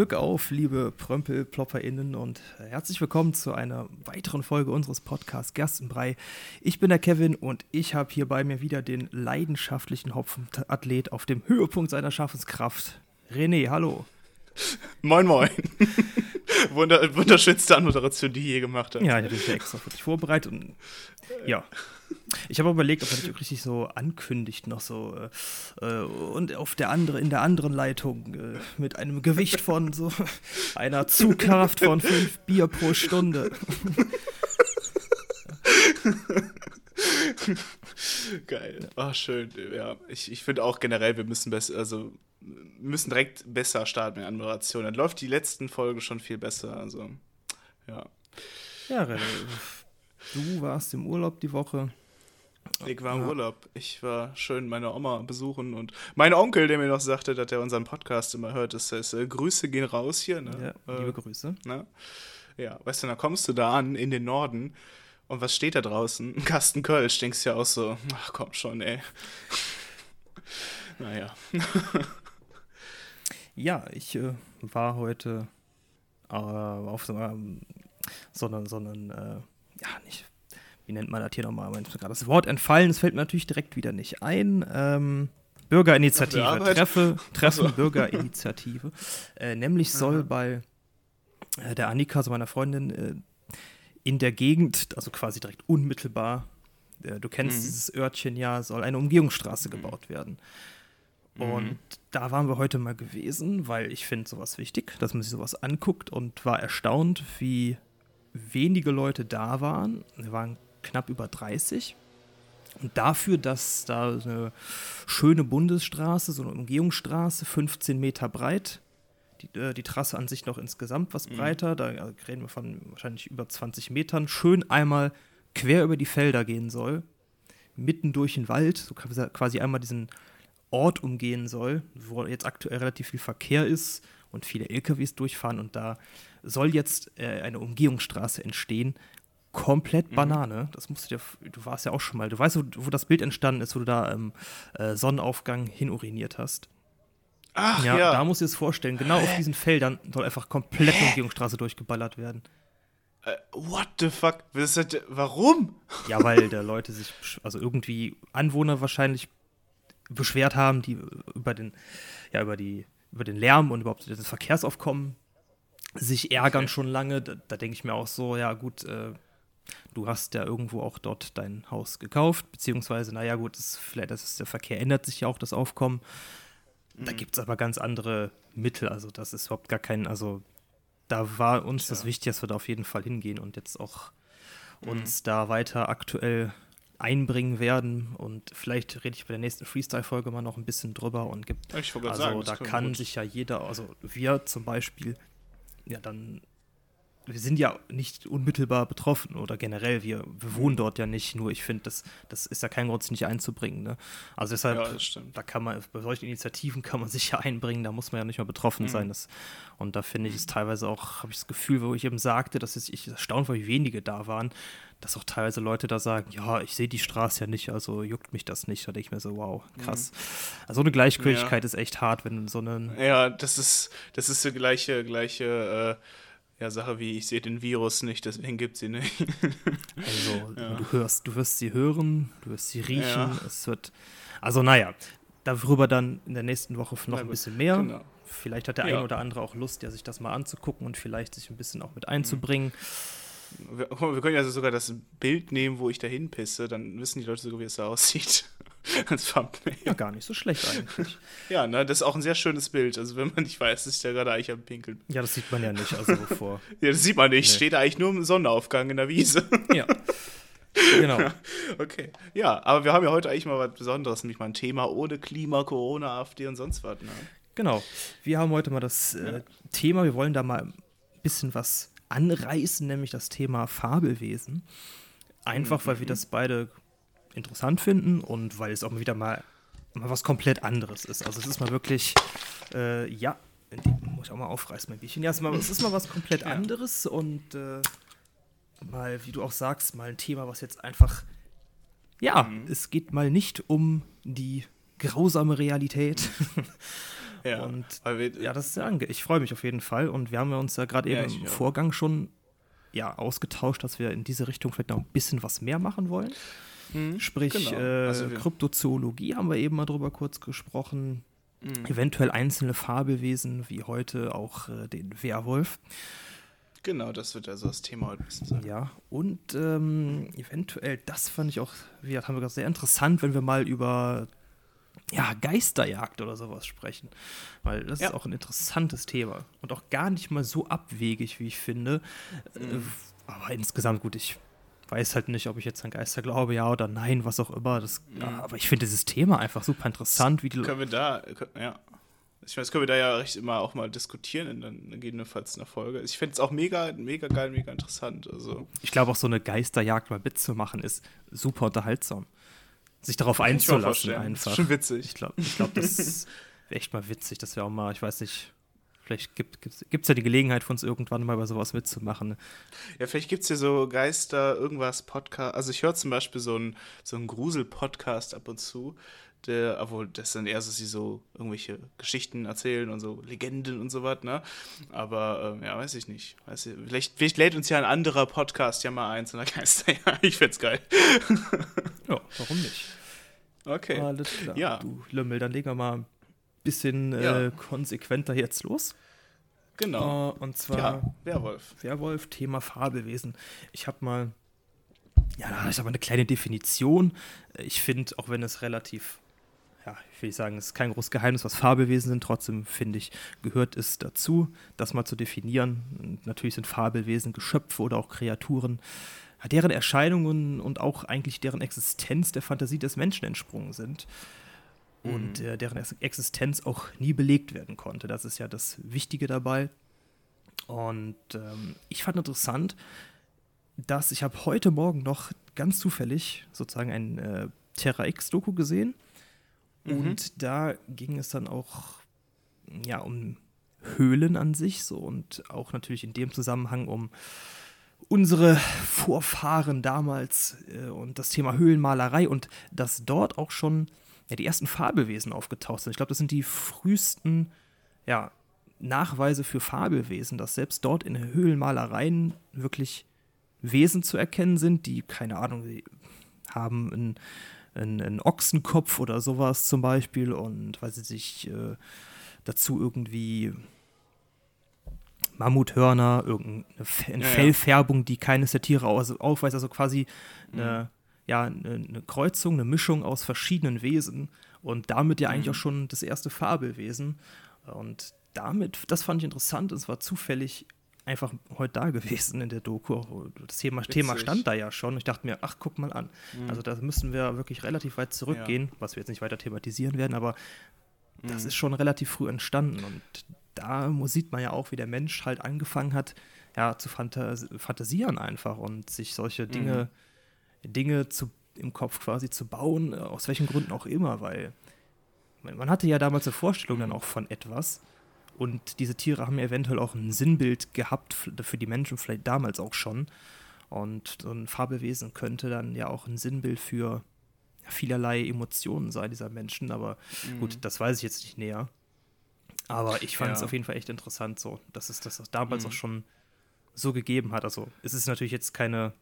Glück auf, liebe Prömpel-PlopperInnen und herzlich willkommen zu einer weiteren Folge unseres Podcasts Gerstenbrei. Ich bin der Kevin und ich habe hier bei mir wieder den leidenschaftlichen Hopfenathlet auf dem Höhepunkt seiner Schaffenskraft. René, hallo. Moin, moin. Wunder, wunderschönste Anmoderation, die ich je gemacht habe. Ja, ich habe mich extra für dich vorbereitet. Und, ja. Ich habe überlegt, ob man das richtig so ankündigt, noch so. Äh, äh, und auf der andere, in der anderen Leitung äh, mit einem Gewicht von so einer Zugkraft von fünf Bier pro Stunde. Geil. Ach, schön. Ja, ich, ich finde auch generell, wir müssen besser, also müssen direkt besser starten mit Anmoderation. Dann läuft die letzten Folge schon viel besser. Also, ja. Ja, René, du warst im Urlaub die Woche. Ich war im ja. Urlaub. Ich war schön meine Oma besuchen und mein Onkel, der mir noch sagte, dass er unseren Podcast immer hört, das heißt, äh, Grüße gehen raus hier. Ne? Ja, liebe äh, Grüße. Ne? Ja, weißt du, dann kommst du da an in den Norden und was steht da draußen? Ein Kasten Kölsch. Denkst ja auch so, ach komm schon, ey. naja. ja, ich äh, war heute äh, auf so, so einen, so einen äh, wie nennt man das hier nochmal? Gerade das Wort entfallen, es fällt mir natürlich direkt wieder nicht ein. Ähm, Bürgerinitiative, Treffe, Treffen also. Bürgerinitiative. Äh, nämlich soll bei äh, der Annika, also meiner Freundin, äh, in der Gegend, also quasi direkt unmittelbar, äh, du kennst mhm. dieses Örtchen ja, soll eine Umgehungsstraße mhm. gebaut werden. Und mhm. da waren wir heute mal gewesen, weil ich finde sowas wichtig, dass man sich sowas anguckt und war erstaunt, wie wenige Leute da waren. Wir waren knapp über 30. Und dafür, dass da eine schöne Bundesstraße, so eine Umgehungsstraße, 15 Meter breit, die, äh, die Trasse an sich noch insgesamt was mhm. breiter, mhm. da reden wir von wahrscheinlich über 20 Metern, schön einmal quer über die Felder gehen soll, mitten durch den Wald, so quasi einmal diesen Ort umgehen soll, wo jetzt aktuell relativ viel Verkehr ist und viele LKWs durchfahren und da soll jetzt äh, eine Umgehungsstraße entstehen, komplett mhm. Banane. Das musst du dir, du warst ja auch schon mal, du weißt, wo, wo das Bild entstanden ist, wo du da im äh, Sonnenaufgang hinuriniert hast. Ach ja, ja. Da musst du dir das vorstellen. Genau Hä? auf diesen Feldern soll einfach komplett Hä? Umgehungsstraße durchgeballert werden. Uh, what the fuck? Warum? Ja, weil da Leute sich, also irgendwie Anwohner wahrscheinlich beschwert haben, die über den, ja, über die, über den Lärm und überhaupt das Verkehrsaufkommen sich ärgern okay. schon lange. Da, da denke ich mir auch so, ja gut, äh, du hast ja irgendwo auch dort dein Haus gekauft, beziehungsweise, naja, gut, das, vielleicht das ist, der Verkehr ändert sich ja auch, das Aufkommen. Da mhm. gibt es aber ganz andere Mittel, also das ist überhaupt gar kein, also da war uns ja. das wichtig, dass wir da auf jeden Fall hingehen und jetzt auch mhm. uns da weiter aktuell einbringen werden und vielleicht rede ich bei der nächsten Freestyle-Folge mal noch ein bisschen drüber und gibt, also sagen, da kann sich ja jeder, also wir zum Beispiel, ja dann wir sind ja nicht unmittelbar betroffen oder generell, wir, wir wohnen dort ja nicht, nur ich finde, das, das ist ja kein Grund, sich nicht einzubringen. Ne? Also deshalb, ja, da kann man, bei solchen Initiativen kann man sich ja einbringen, da muss man ja nicht mehr betroffen mhm. sein. Das, und da finde ich es teilweise auch, habe ich das Gefühl, wo ich eben sagte, dass es, ich erstaunt war, wie wenige da waren, dass auch teilweise Leute da sagen, ja, ich sehe die Straße ja nicht, also juckt mich das nicht. Da denke ich mir so, wow, krass. Mhm. Also eine Gleichgültigkeit ja. ist echt hart, wenn so einen. Ja, das ist, das ist die gleiche, gleiche äh ja, Sache wie, ich sehe den Virus nicht, deswegen gibt sie nicht. also, ja. du hörst, du wirst sie hören, du wirst sie riechen, ja. es wird. Also, naja, darüber dann in der nächsten Woche noch ein bisschen mehr. Genau. Vielleicht hat der ja. ein oder andere auch Lust, ja, sich das mal anzugucken und vielleicht sich ein bisschen auch mit einzubringen. Wir, wir können ja sogar das Bild nehmen, wo ich da hinpisse, dann wissen die Leute sogar, wie es da aussieht. als Thumbnail. Ja, gar nicht so schlecht eigentlich. ja, ne, das ist auch ein sehr schönes Bild. Also, wenn man nicht weiß, dass ich da gerade eigentlich am Pinkeln bin. Ja, das sieht man ja nicht, also bevor. ja, das sieht man nicht. Nee. Steht eigentlich nur im Sonnenaufgang in der Wiese. ja. Genau. Okay. Ja, aber wir haben ja heute eigentlich mal was Besonderes, nämlich mal ein Thema ohne Klima, Corona, AfD und sonst was. Ne? Genau. Wir haben heute mal das äh, ja. Thema, wir wollen da mal ein bisschen was anreißen, nämlich das Thema Fabelwesen. Einfach, mhm. weil wir das beide interessant finden und weil es auch wieder mal, mal was komplett anderes ist. Also es ist mal wirklich, äh, ja, muss ich auch mal aufreißen, mein Bierchen. Ja, es ist mal, es ist mal was komplett anderes und äh, mal, wie du auch sagst, mal ein Thema, was jetzt einfach, ja, mhm. es geht mal nicht um die grausame Realität, Ja, und wir, ja, das ist ja, ich freue mich auf jeden Fall. Und wir haben uns ja gerade eben im Vorgang schon ja, ausgetauscht, dass wir in diese Richtung vielleicht noch ein bisschen was mehr machen wollen. Mhm, Sprich, genau. äh, also Kryptozoologie haben wir eben mal drüber kurz gesprochen. Mhm. Eventuell einzelne Fabelwesen, wie heute auch äh, den Werwolf. Genau, das wird also das Thema heute ein bisschen sein. Ja, und ähm, eventuell, das fand ich auch, wie haben wir gesagt, sehr interessant, wenn wir mal über ja, Geisterjagd oder sowas sprechen. Weil das ja. ist auch ein interessantes Thema und auch gar nicht mal so abwegig, wie ich finde. Mhm. Äh, aber insgesamt gut, ich weiß halt nicht, ob ich jetzt an Geister glaube, ja oder nein, was auch immer. Das, mhm. Aber ich finde dieses Thema einfach super interessant, wie die Können wir da, ja. Ich meine, das können wir da ja recht immer auch mal diskutieren in der gegebenenfalls einer Folge. Ich finde es auch mega, mega geil, mega interessant. Also. Ich glaube auch so eine Geisterjagd mal mitzumachen ist super unterhaltsam sich darauf einzulassen einfach. Das ist schon witzig. Ich glaube, ich glaub, das wäre echt mal witzig, dass wir auch mal, ich weiß nicht, vielleicht gibt es ja die Gelegenheit für uns irgendwann mal bei sowas mitzumachen. Ja, vielleicht gibt es ja so Geister, irgendwas, Podcast. Also ich höre zum Beispiel so einen so Grusel-Podcast ab und zu der, obwohl das dann eher so, sie so irgendwelche Geschichten erzählen und so Legenden und so was, ne? Aber ähm, ja, weiß ich nicht. Weiß ich, vielleicht, vielleicht lädt uns ja ein anderer Podcast ja mal ein zu einer Geister. ja, ich find's geil. ja, warum nicht? Okay. Alles klar. Ja. Du Lümmel, dann legen wir mal bisschen ja. äh, konsequenter jetzt los. Genau. Uh, und zwar ja, Werwolf. Werwolf, Thema Fabelwesen. Ich habe mal, ja, da ist aber eine kleine Definition. Ich finde, auch wenn es relativ ja, ich will nicht sagen, es ist kein großes Geheimnis, was Fabelwesen sind. Trotzdem finde ich, gehört es dazu, das mal zu definieren. Und natürlich sind Fabelwesen Geschöpfe oder auch Kreaturen, deren Erscheinungen und auch eigentlich deren Existenz der Fantasie des Menschen entsprungen sind. Und mhm. äh, deren Existenz auch nie belegt werden konnte. Das ist ja das Wichtige dabei. Und ähm, ich fand interessant, dass ich habe heute Morgen noch ganz zufällig sozusagen ein äh, Terra X-Doku gesehen Mhm. Und da ging es dann auch ja, um Höhlen an sich so und auch natürlich in dem Zusammenhang um unsere Vorfahren damals äh, und das Thema Höhlenmalerei und dass dort auch schon ja, die ersten Fabelwesen aufgetaucht sind. Ich glaube, das sind die frühesten ja, Nachweise für Fabelwesen, dass selbst dort in Höhlenmalereien wirklich Wesen zu erkennen sind, die, keine Ahnung, haben ein einen, einen Ochsenkopf oder sowas zum Beispiel und weil sie sich äh, dazu irgendwie Mammuthörner, irgendeine ja, Fellfärbung, die keines der Tiere aufweist, also quasi eine, mhm. Ja, eine, Kreuzung, eine Mischung aus verschiedenen Wesen und damit ja eigentlich mhm. auch schon das erste Fabelwesen. Und damit, das fand ich interessant, es war zufällig einfach heute da gewesen in der Doku. Das Thema, Thema stand da ja schon. Ich dachte mir, ach, guck mal an. Mhm. Also da müssen wir wirklich relativ weit zurückgehen, ja. was wir jetzt nicht weiter thematisieren werden, aber mhm. das ist schon relativ früh entstanden. Und da sieht man ja auch, wie der Mensch halt angefangen hat, ja, zu fantas fantasieren einfach und sich solche Dinge, mhm. Dinge zu, im Kopf quasi zu bauen, aus welchen Gründen auch immer, weil man hatte ja damals eine Vorstellung dann auch von etwas und diese Tiere haben eventuell auch ein Sinnbild gehabt für die Menschen, vielleicht damals auch schon. Und so ein Fabelwesen könnte dann ja auch ein Sinnbild für vielerlei Emotionen sein, dieser Menschen. Aber mhm. gut, das weiß ich jetzt nicht näher. Aber ich fand ja. es auf jeden Fall echt interessant, so, dass es das damals mhm. auch schon so gegeben hat. Also es ist natürlich jetzt keine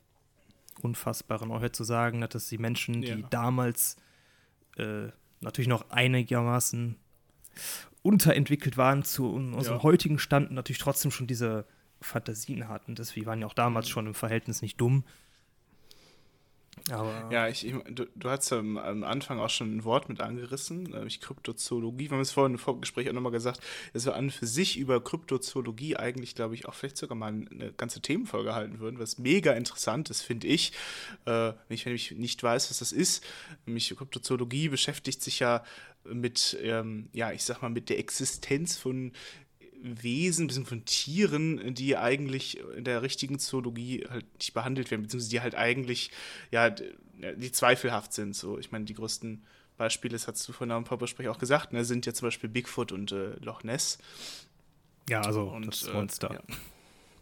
unfassbare Neuheit zu sagen, dass die Menschen, die ja. damals äh, natürlich noch einigermaßen unterentwickelt waren zu unserem ja. heutigen Stand natürlich trotzdem schon diese Fantasien hatten. Wir waren ja auch damals mhm. schon im Verhältnis nicht dumm. Aber ja, ich, ich du, du hast ja am, Anfang auch schon ein Wort mit angerissen, nämlich Kryptozoologie. Wir haben es vorhin im Vorgespräch auch nochmal gesagt, dass wir an für sich über Kryptozoologie eigentlich, glaube ich, auch vielleicht sogar mal eine ganze Themenfolge halten würden, was mega interessant ist, finde ich. Äh, wenn ich, wenn ich nicht weiß, was das ist, nämlich Kryptozoologie beschäftigt sich ja mit, ähm, ja, ich sag mal, mit der Existenz von Wesen, bisschen von Tieren, die eigentlich in der richtigen Zoologie halt nicht behandelt werden, beziehungsweise die halt eigentlich, ja, die zweifelhaft sind. So, ich meine, die größten Beispiele, das hast du vorhin am Pappasprech auch gesagt, ne, sind ja zum Beispiel Bigfoot und äh, Loch Ness. Ja, also und, das Monster. Äh, ja.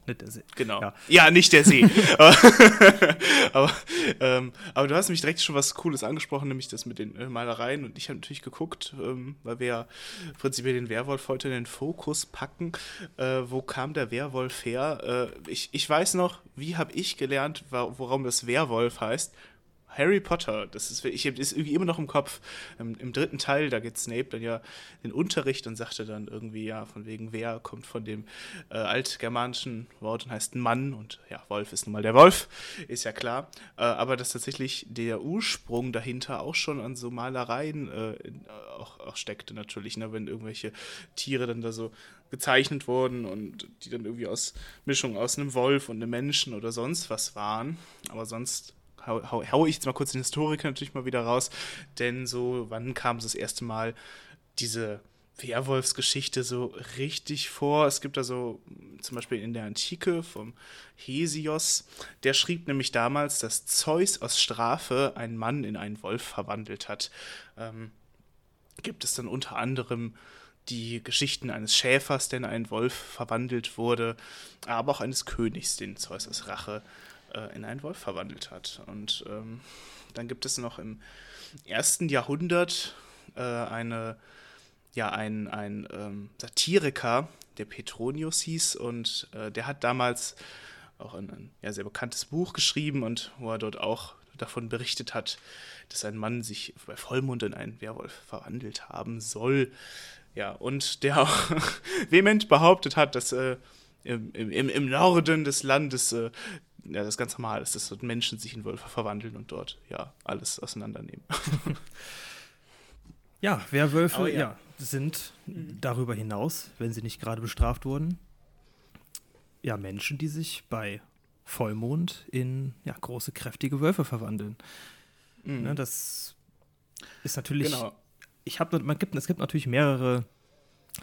Nicht der See. Genau. Ja, ja nicht der See. aber, ähm, aber du hast mich direkt schon was Cooles angesprochen, nämlich das mit den äh, Malereien. Und ich habe natürlich geguckt, ähm, weil wir ja prinzipiell den Werwolf heute in den Fokus packen. Äh, wo kam der Werwolf her? Äh, ich, ich weiß noch, wie habe ich gelernt, warum das Werwolf heißt. Harry Potter, das ist, ich das irgendwie immer noch im Kopf. Im, Im, dritten Teil, da geht Snape dann ja den Unterricht und sagte dann irgendwie, ja, von wegen wer kommt von dem äh, altgermanischen Wort und heißt Mann und ja, Wolf ist nun mal der Wolf, ist ja klar. Äh, aber dass tatsächlich der Ursprung dahinter auch schon an so Malereien äh, in, auch, auch, steckte natürlich, ne, wenn irgendwelche Tiere dann da so gezeichnet wurden und die dann irgendwie aus Mischung aus einem Wolf und einem Menschen oder sonst was waren. Aber sonst hau, hau, ich jetzt mal kurz den Historiker natürlich mal wieder raus, denn so, wann kam es das erste Mal diese Werwolfsgeschichte so richtig vor. Es gibt da so zum Beispiel in der Antike vom Hesios, der schrieb nämlich damals, dass Zeus aus Strafe einen Mann in einen Wolf verwandelt hat. Ähm, gibt es dann unter anderem die Geschichten eines Schäfers, der in einen Wolf verwandelt wurde, aber auch eines Königs, den Zeus aus Rache äh, in einen Wolf verwandelt hat. Und ähm, dann gibt es noch im ersten Jahrhundert äh, eine, ja, ein, ein ähm, Satiriker, der Petronius hieß, und äh, der hat damals auch ein, ein ja, sehr bekanntes Buch geschrieben und wo er dort auch davon berichtet hat, dass ein Mann sich bei Vollmond in einen Werwolf verwandelt haben soll. Ja, und der auch vehement behauptet hat, dass äh, im, im, im Norden des Landes äh, ja, das ganz normal ist, dass Menschen sich in Wölfe verwandeln und dort ja alles auseinandernehmen. ja, Werwölfe ja. ja. sind mhm. darüber hinaus, wenn sie nicht gerade bestraft wurden, ja Menschen, die sich bei Vollmond in ja, große, kräftige Wölfe verwandeln. Mhm. Ne, das ist natürlich. Genau. Ich habe, man gibt, es gibt natürlich mehrere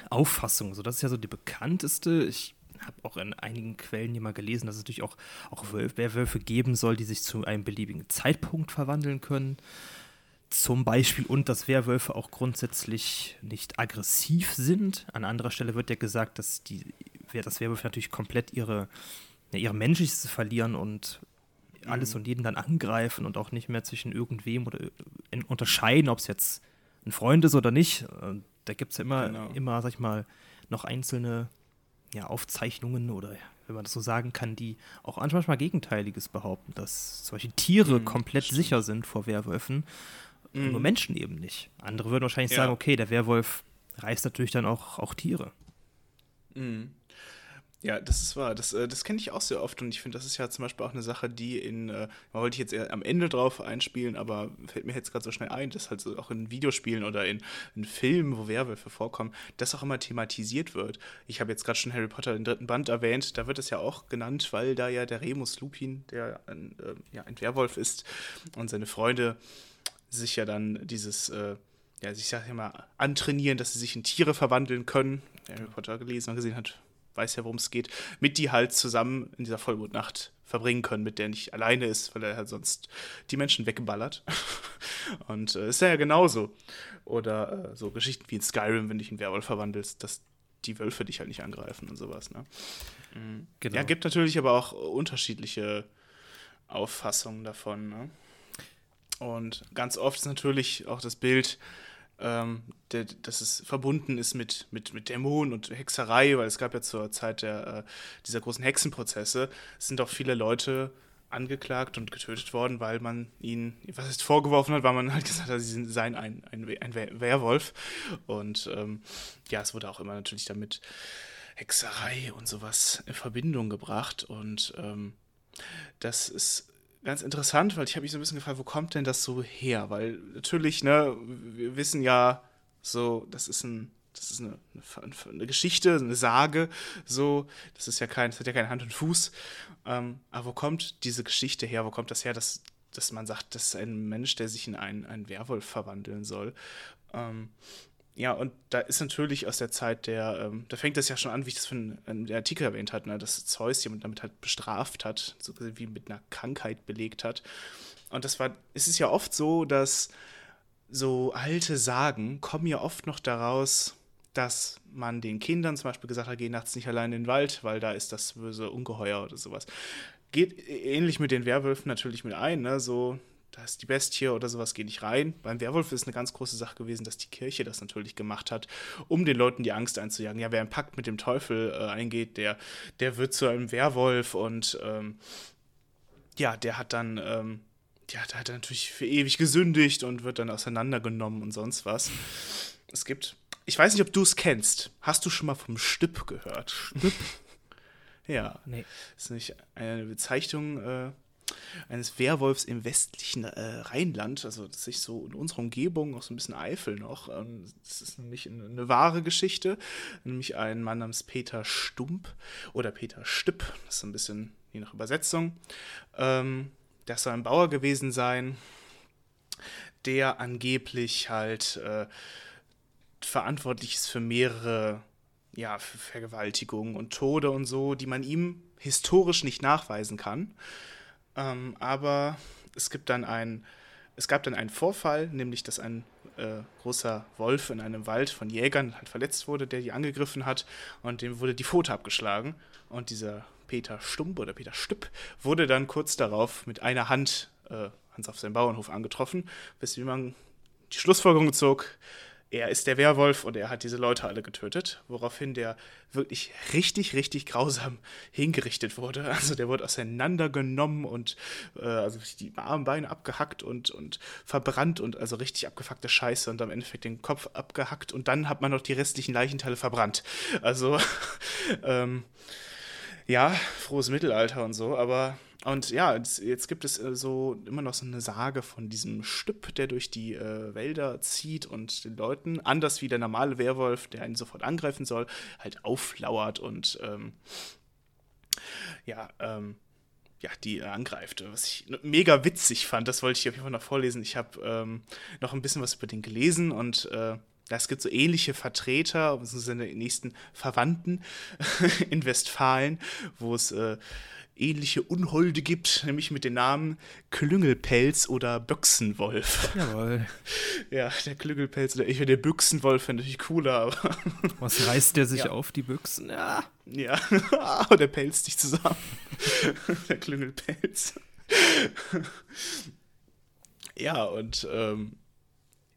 Auffassungen. So, das ist ja so die bekannteste. Ich habe auch in einigen Quellen hier mal gelesen, dass es natürlich auch, auch Werwölfe geben soll, die sich zu einem beliebigen Zeitpunkt verwandeln können. Zum Beispiel und dass Werwölfe auch grundsätzlich nicht aggressiv sind. An anderer Stelle wird ja gesagt, dass die dass Werwölfe natürlich komplett ihre, ja, ihre Menschliches verlieren und alles mhm. und jeden dann angreifen und auch nicht mehr zwischen irgendwem oder äh, unterscheiden, ob es jetzt ein Freund ist oder nicht. Da gibt es ja immer, genau. immer, sag ich mal, noch einzelne ja, Aufzeichnungen oder wenn man das so sagen kann, die auch manchmal Gegenteiliges behaupten, dass zum Beispiel Tiere mhm, komplett stimmt. sicher sind vor Werwölfen, mhm. nur Menschen eben nicht. Andere würden wahrscheinlich ja. sagen, okay, der Werwolf reißt natürlich dann auch, auch Tiere. Mhm. Ja, das ist wahr. Das, äh, das kenne ich auch sehr oft und ich finde, das ist ja zum Beispiel auch eine Sache, die in, äh, wollte ich jetzt eher am Ende drauf einspielen, aber fällt mir jetzt gerade so schnell ein, dass halt so auch in Videospielen oder in, in Filmen, wo Werwölfe vorkommen, das auch immer thematisiert wird. Ich habe jetzt gerade schon Harry Potter den dritten Band erwähnt, da wird es ja auch genannt, weil da ja der Remus Lupin, der ein, äh, ja, ein Werwolf ist und seine Freunde sich ja dann dieses, äh, ja, ich sag ja mal, antrainieren, dass sie sich in Tiere verwandeln können. Harry Potter gelesen und gesehen hat, weiß ja, worum es geht, mit die halt zusammen in dieser Vollmondnacht verbringen können, mit der nicht alleine ist, weil er halt sonst die Menschen weggeballert. Und äh, ist ja genauso. Oder äh, so Geschichten wie in Skyrim, wenn du dich in Werwolf verwandelst, dass die Wölfe dich halt nicht angreifen und sowas. Ne? Mhm. Genau. Ja, gibt natürlich aber auch unterschiedliche Auffassungen davon. Ne? Und ganz oft ist natürlich auch das Bild, ähm, der, dass es verbunden ist mit, mit, mit Dämonen und Hexerei, weil es gab ja zur Zeit der, äh, dieser großen Hexenprozesse, es sind auch viele Leute angeklagt und getötet worden, weil man ihnen, was heißt vorgeworfen hat, weil man halt gesagt hat, sie seien ein, ein, ein Werwolf. Und ähm, ja, es wurde auch immer natürlich damit Hexerei und sowas in Verbindung gebracht. Und ähm, das ist ganz interessant, weil ich habe mich so ein bisschen gefragt, wo kommt denn das so her? Weil natürlich, ne, wir wissen ja so, das ist ein das ist eine, eine, eine, Geschichte, eine Sage, so, das ist ja kein, das hat ja keine Hand und Fuß. Ähm, aber wo kommt diese Geschichte her? Wo kommt das her, dass, dass man sagt, das ist ein Mensch, der sich in einen, einen Werwolf verwandeln soll? Ähm, ja, und da ist natürlich aus der Zeit der, ähm, da fängt das ja schon an, wie ich das von der Artikel erwähnt hat, ne, dass Zeus jemand damit halt bestraft hat, so wie mit einer Krankheit belegt hat. Und das war, es ist ja oft so, dass so alte Sagen kommen ja oft noch daraus, dass man den Kindern zum Beispiel gesagt hat, geh nachts nicht allein in den Wald, weil da ist das böse Ungeheuer oder sowas. Geht ähnlich mit den Werwölfen natürlich mit ein, ne? so da ist die Bestie oder sowas, geh nicht rein. Beim Werwolf ist eine ganz große Sache gewesen, dass die Kirche das natürlich gemacht hat, um den Leuten die Angst einzujagen. Ja, wer einen Pakt mit dem Teufel äh, eingeht, der, der wird zu einem Werwolf und ähm, ja, der hat dann, ähm, ja, der hat natürlich für ewig gesündigt und wird dann auseinandergenommen und sonst was. Es gibt, ich weiß nicht, ob du es kennst. Hast du schon mal vom Stipp gehört? Stipp? ja. Nee. Ist nicht eine Bezeichnung äh, eines Werwolfs im westlichen äh, Rheinland, also das ist so in unserer Umgebung, auch so ein bisschen Eifel noch. Ähm, das ist nämlich eine, eine, wahre Geschichte, nämlich ein Mann namens Peter Stump oder Peter Stipp, das ist ein bisschen je nach Übersetzung. Ähm, das soll ein Bauer gewesen sein, der angeblich halt äh, verantwortlich ist für mehrere ja, Vergewaltigungen und Tode und so, die man ihm historisch nicht nachweisen kann. Ähm, aber es gibt dann ein, es gab dann einen Vorfall, nämlich dass ein äh, großer Wolf in einem Wald von Jägern halt verletzt wurde, der die angegriffen hat und dem wurde die Pfote abgeschlagen. Und dieser Peter Stump oder Peter Stüpp wurde dann kurz darauf mit einer Hand äh, Hans auf seinem Bauernhof angetroffen, weswegen man die Schlussfolgerung zog, er ist der Werwolf und er hat diese Leute alle getötet, woraufhin der wirklich richtig, richtig grausam hingerichtet wurde. Also der wurde auseinandergenommen und äh, also die Arme, Beine abgehackt und, und verbrannt und also richtig abgefuckte Scheiße und am Endeffekt den Kopf abgehackt und dann hat man noch die restlichen Leichenteile verbrannt. Also ähm, ja, frohes Mittelalter und so, aber und ja, jetzt gibt es äh, so immer noch so eine Sage von diesem Stüpp, der durch die äh, Wälder zieht und den Leuten, anders wie der normale Werwolf, der ihn sofort angreifen soll, halt auflauert und ähm, ja, ähm, ja, die äh, angreift. Was ich mega witzig fand, das wollte ich auf jeden Fall noch vorlesen. Ich habe ähm, noch ein bisschen was über den gelesen und äh, es gibt so ähnliche Vertreter, seine nächsten Verwandten in Westfalen, wo es äh, ähnliche Unholde gibt, nämlich mit den Namen Klüngelpelz oder Büchsenwolf. Jawohl. Ja, der Klüngelpelz oder ich der Büchsenwolf fände natürlich cooler, aber. Was reißt der sich ja. auf, die Büchsen? Ja. Ja, oh, der pelzt dich zusammen. der Klüngelpelz. ja, und ähm,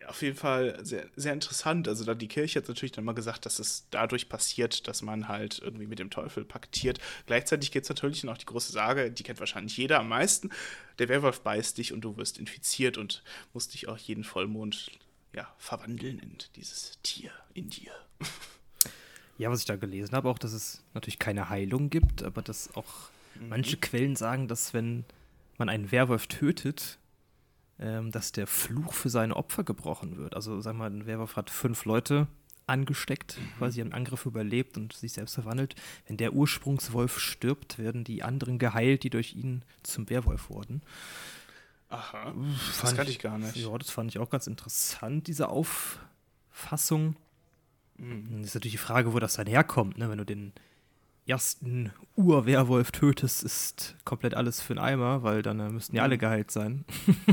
auf jeden Fall sehr, sehr interessant. Also da die Kirche hat natürlich dann mal gesagt, dass es dadurch passiert, dass man halt irgendwie mit dem Teufel paktiert. Gleichzeitig gibt es natürlich noch die große Sage, die kennt wahrscheinlich jeder am meisten. Der Werwolf beißt dich und du wirst infiziert und musst dich auch jeden Vollmond ja, verwandeln in dieses Tier in dir. Ja, was ich da gelesen habe, auch, dass es natürlich keine Heilung gibt, aber dass auch mhm. manche Quellen sagen, dass wenn man einen Werwolf tötet, ähm, dass der Fluch für seine Opfer gebrochen wird. Also, sag mal, ein Werwolf hat fünf Leute angesteckt, mhm. quasi einen Angriff überlebt und sich selbst verwandelt. Wenn der Ursprungswolf stirbt, werden die anderen geheilt, die durch ihn zum Werwolf wurden. Aha, fand das kannte ich, ich gar nicht. Ja, das fand ich auch ganz interessant, diese Auffassung. Mhm. Das ist natürlich die Frage, wo das dann herkommt, ne? wenn du den ersten Urwerwolf tötest, ist komplett alles für einen Eimer, weil dann äh, müssten ja alle mhm. geheilt sein.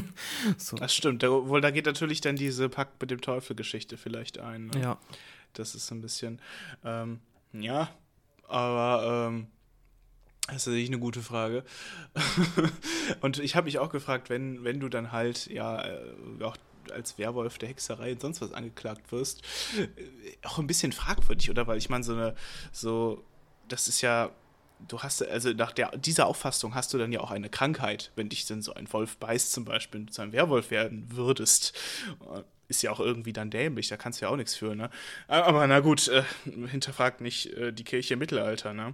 so. Das stimmt. Da, wohl, da geht natürlich dann diese Pakt mit dem Teufel-Geschichte vielleicht ein. Ne? Ja. Das ist so ein bisschen, ähm, ja, aber ähm, das ist natürlich eine gute Frage. und ich habe mich auch gefragt, wenn, wenn du dann halt, ja, äh, auch als Werwolf der Hexerei und sonst was angeklagt wirst, äh, auch ein bisschen fragwürdig, oder? Weil ich meine, so eine, so das ist ja, du hast, also nach der, dieser Auffassung hast du dann ja auch eine Krankheit, wenn dich denn so ein Wolf beißt, zum Beispiel, und zu einem Werwolf werden würdest. Ist ja auch irgendwie dann dämlich, da kannst du ja auch nichts für, ne? Aber na gut, äh, hinterfragt nicht äh, die Kirche im Mittelalter, ne?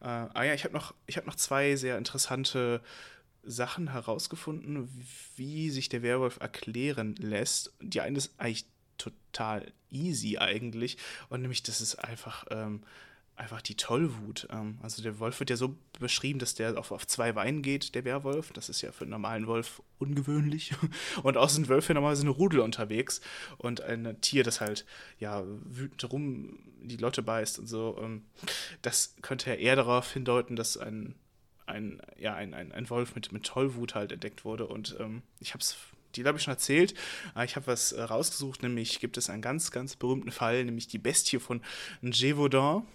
Äh, ah ja, ich habe noch, hab noch zwei sehr interessante Sachen herausgefunden, wie sich der Werwolf erklären lässt. Die eine ist eigentlich total easy eigentlich, und nämlich, das ist einfach ähm, einfach die Tollwut. Ähm, also der Wolf wird ja so beschrieben, dass der auf, auf zwei Beinen geht, der Werwolf. Das ist ja für einen normalen Wolf ungewöhnlich. Und außen sind Wölfe normalerweise eine Rudel unterwegs. Und ein Tier, das halt, ja, wütend rum die Lotte beißt und so. Ähm, das könnte ja eher darauf hindeuten, dass ein, ein, ja, ein, ein, ein Wolf mit, mit Tollwut halt entdeckt wurde. Und ähm, ich habe es die habe ich schon erzählt. Ich habe was äh, rausgesucht, nämlich gibt es einen ganz, ganz berühmten Fall, nämlich die Bestie von Gévaudan.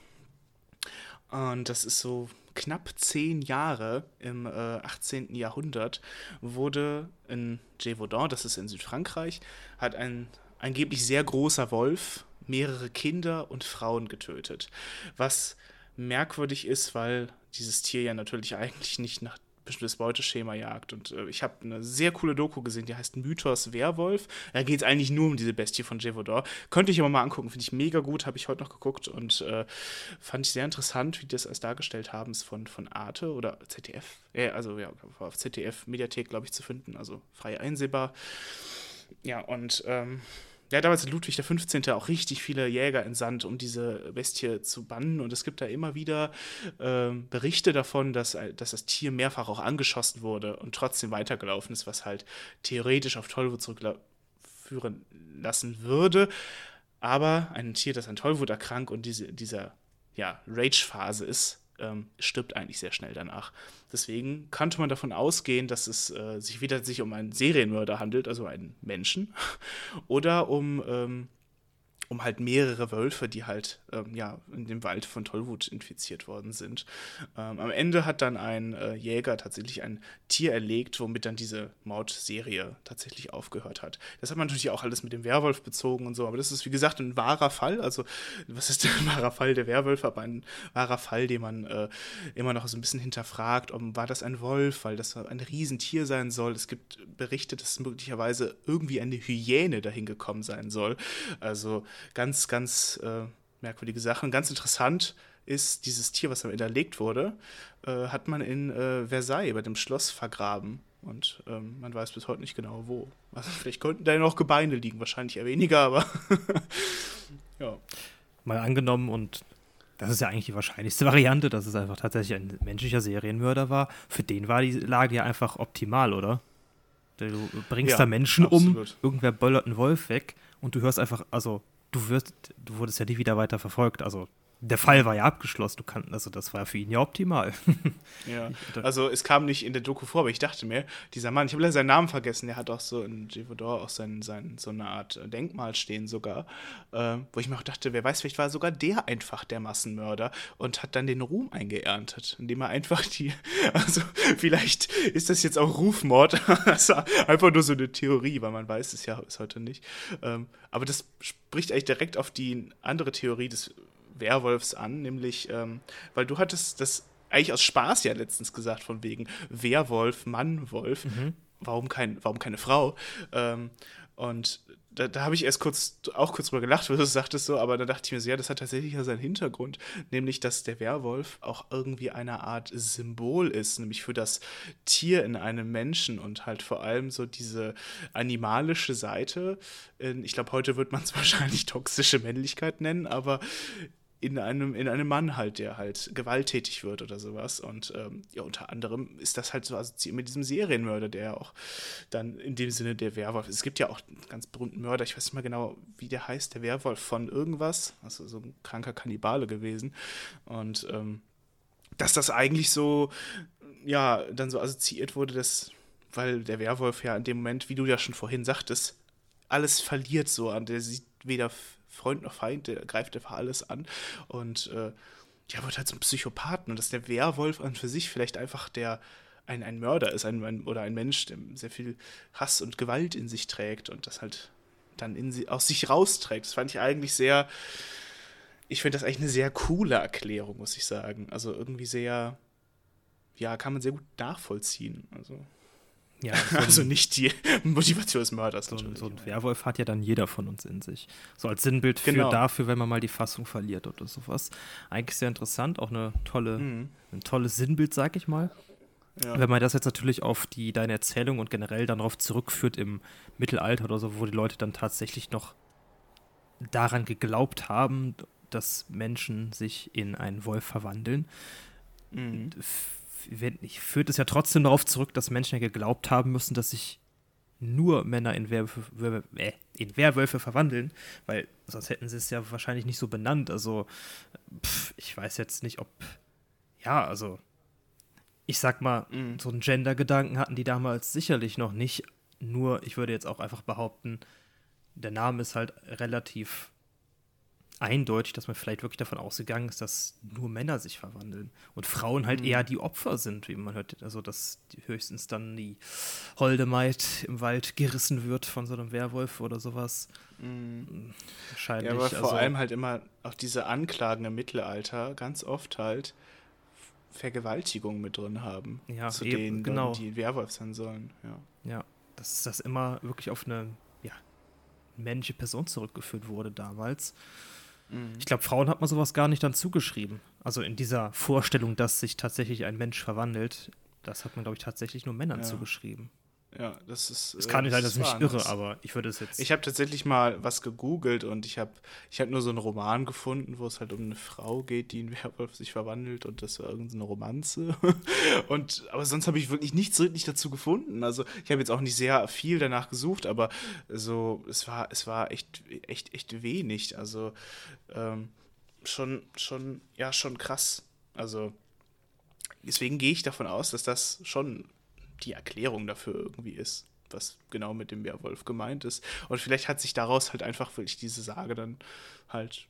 Und das ist so knapp zehn Jahre im äh, 18. Jahrhundert, wurde in Gévaudan, das ist in Südfrankreich, hat ein angeblich sehr großer Wolf mehrere Kinder und Frauen getötet. Was merkwürdig ist, weil dieses Tier ja natürlich eigentlich nicht nach bestimmtes Beuteschema jagt. Und äh, ich habe eine sehr coole Doku gesehen, die heißt Mythos Werwolf. Da geht es eigentlich nur um diese Bestie von Jevodor. Könnte ich aber mal angucken, finde ich mega gut, habe ich heute noch geguckt und äh, fand ich sehr interessant, wie die das als dargestellt haben, ist von, von Arte oder ZDF, äh, also ja, auf ZDF Mediathek, glaube ich, zu finden, also frei einsehbar. Ja, und ähm, damals hat Ludwig XV. auch richtig viele Jäger entsandt, um diese Bestie zu bannen. Und es gibt da immer wieder äh, Berichte davon, dass, dass das Tier mehrfach auch angeschossen wurde und trotzdem weitergelaufen ist, was halt theoretisch auf Tollwut zurückführen lassen würde. Aber ein Tier, das an Tollwut erkrankt und diese, dieser ja, Rage-Phase ist, ähm, stirbt eigentlich sehr schnell danach. Deswegen könnte man davon ausgehen, dass es äh, sich wieder sich um einen Serienmörder handelt, also einen Menschen, oder um ähm, um halt mehrere Wölfe, die halt ähm, ja, in dem Wald von Tollwut infiziert worden sind. Ähm, am Ende hat dann ein äh, Jäger tatsächlich ein Tier erlegt, womit dann diese Mordserie tatsächlich aufgehört hat. Das hat man natürlich auch alles mit dem Werwolf bezogen und so, aber das ist wie gesagt ein wahrer Fall. Also, was ist ein wahrer Fall der Werwölfe? Aber ein wahrer Fall, den man äh, immer noch so ein bisschen hinterfragt, ob war das ein Wolf, weil das ein Riesentier sein soll. Es gibt Berichte, dass möglicherweise irgendwie eine Hyäne dahin gekommen sein soll. Also, ganz, ganz äh, merkwürdige Sachen. Ganz interessant ist dieses Tier, was am Ende erlegt wurde, äh, hat man in äh, Versailles bei dem Schloss vergraben. Und ähm, man weiß bis heute nicht genau wo. Also vielleicht könnten da noch Gebeine liegen, wahrscheinlich eher weniger, aber ja. Mal angenommen und das ist ja eigentlich die wahrscheinlichste Variante, dass es einfach tatsächlich ein menschlicher Serienmörder war. Für den war die Lage ja einfach optimal, oder? Du bringst ja, da Menschen absolut. um, irgendwer böllert einen Wolf weg und du hörst einfach, also du wirst, du wurdest ja nie wieder weiter verfolgt. Also der Fall war ja abgeschlossen. Du kannst, also das war für ihn ja optimal. ja. Also es kam nicht in der Doku vor, aber ich dachte mir, dieser Mann, ich habe leider seinen Namen vergessen, der hat auch so in Jivodor auch sein, sein, so eine Art Denkmal stehen sogar, äh, wo ich mir auch dachte, wer weiß, vielleicht war sogar der einfach der Massenmörder und hat dann den Ruhm eingeerntet, indem er einfach die, also vielleicht ist das jetzt auch Rufmord, einfach nur so eine Theorie, weil man weiß es ja bis heute nicht. Ähm, aber das spricht eigentlich direkt auf die andere Theorie des Werwolfs an, nämlich, ähm, weil du hattest das eigentlich aus Spaß ja letztens gesagt, von wegen Werwolf, Mann, Wolf. Mhm. Warum, kein, warum keine Frau? Ähm, und da, da habe ich erst kurz, auch kurz drüber gelacht, weil du sagtest so, aber da dachte ich mir so, ja, das hat tatsächlich ja seinen Hintergrund, nämlich, dass der Werwolf auch irgendwie eine Art Symbol ist, nämlich für das Tier in einem Menschen und halt vor allem so diese animalische Seite. In, ich glaube, heute wird man es wahrscheinlich toxische Männlichkeit nennen, aber in einem, in einem Mann halt, der halt gewalttätig wird oder sowas. Und ähm, ja, unter anderem ist das halt so assoziiert mit diesem Serienmörder, der auch dann in dem Sinne der Werwolf ist. Es gibt ja auch einen ganz berühmten Mörder, ich weiß nicht mal genau, wie der heißt, der Werwolf von irgendwas, also so ein kranker Kannibale gewesen. Und ähm, dass das eigentlich so, ja, dann so assoziiert wurde, dass, weil der Werwolf ja in dem Moment, wie du ja schon vorhin sagtest, alles verliert so an. Der sieht weder Freund noch Feind, der greift einfach alles an und äh, ja, wird halt zum Psychopathen und dass der Werwolf an für sich vielleicht einfach der ein, ein Mörder ist ein, ein, oder ein Mensch, der sehr viel Hass und Gewalt in sich trägt und das halt dann in sie, aus sich rausträgt. Das fand ich eigentlich sehr, ich finde das eigentlich eine sehr coole Erklärung, muss ich sagen. Also irgendwie sehr, ja, kann man sehr gut nachvollziehen. Also. Ja, so also nicht die Motivation des Mörders. So, so ein Werwolf hat ja dann jeder von uns in sich. So als Sinnbild für genau. dafür, wenn man mal die Fassung verliert oder sowas. Eigentlich sehr interessant, auch eine tolle, mhm. ein tolles Sinnbild, sag ich mal. Ja. Wenn man das jetzt natürlich auf die, deine Erzählung und generell dann darauf zurückführt im Mittelalter oder so, wo die Leute dann tatsächlich noch daran geglaubt haben, dass Menschen sich in einen Wolf verwandeln. Mhm führt es ja trotzdem darauf zurück, dass Menschen ja geglaubt haben müssen, dass sich nur Männer in Werwölfe, äh, in Werwölfe verwandeln, weil sonst hätten sie es ja wahrscheinlich nicht so benannt. Also, pff, ich weiß jetzt nicht, ob. Ja, also, ich sag mal, mhm. so einen Gender-Gedanken hatten die damals sicherlich noch nicht. Nur, ich würde jetzt auch einfach behaupten, der Name ist halt relativ eindeutig, dass man vielleicht wirklich davon ausgegangen ist, dass nur Männer sich verwandeln und Frauen halt mhm. eher die Opfer sind, wie man hört. Also, dass höchstens dann die holde Maid im Wald gerissen wird von so einem Werwolf oder sowas. Mhm. Wahrscheinlich. Ja, aber vor also, allem halt immer auch diese Anklagen im Mittelalter ganz oft halt Vergewaltigung mit drin haben. Ja, zu eben, denen genau. die Werwolf sein sollen. Ja. ja, dass das immer wirklich auf eine ja, männliche Person zurückgeführt wurde damals. Mhm. Ich glaube, Frauen hat man sowas gar nicht dann zugeschrieben. Also in dieser Vorstellung, dass sich tatsächlich ein Mensch verwandelt, das hat man, glaube ich, tatsächlich nur Männern ja. zugeschrieben. Ja, das ist. Es kann nicht sein, dass ich mich irre, aber ich würde es jetzt. Ich habe tatsächlich mal was gegoogelt und ich habe ich hab nur so einen Roman gefunden, wo es halt um eine Frau geht, die in Werwolf sich verwandelt und das war irgendeine Romanze. und, aber sonst habe ich wirklich nichts wirklich dazu gefunden. Also ich habe jetzt auch nicht sehr viel danach gesucht, aber so, es war, es war echt, echt, echt wenig. Also ähm, schon, schon, ja, schon krass. Also deswegen gehe ich davon aus, dass das schon die Erklärung dafür irgendwie ist, was genau mit dem Werwolf gemeint ist. Und vielleicht hat sich daraus halt einfach wirklich diese Sage dann halt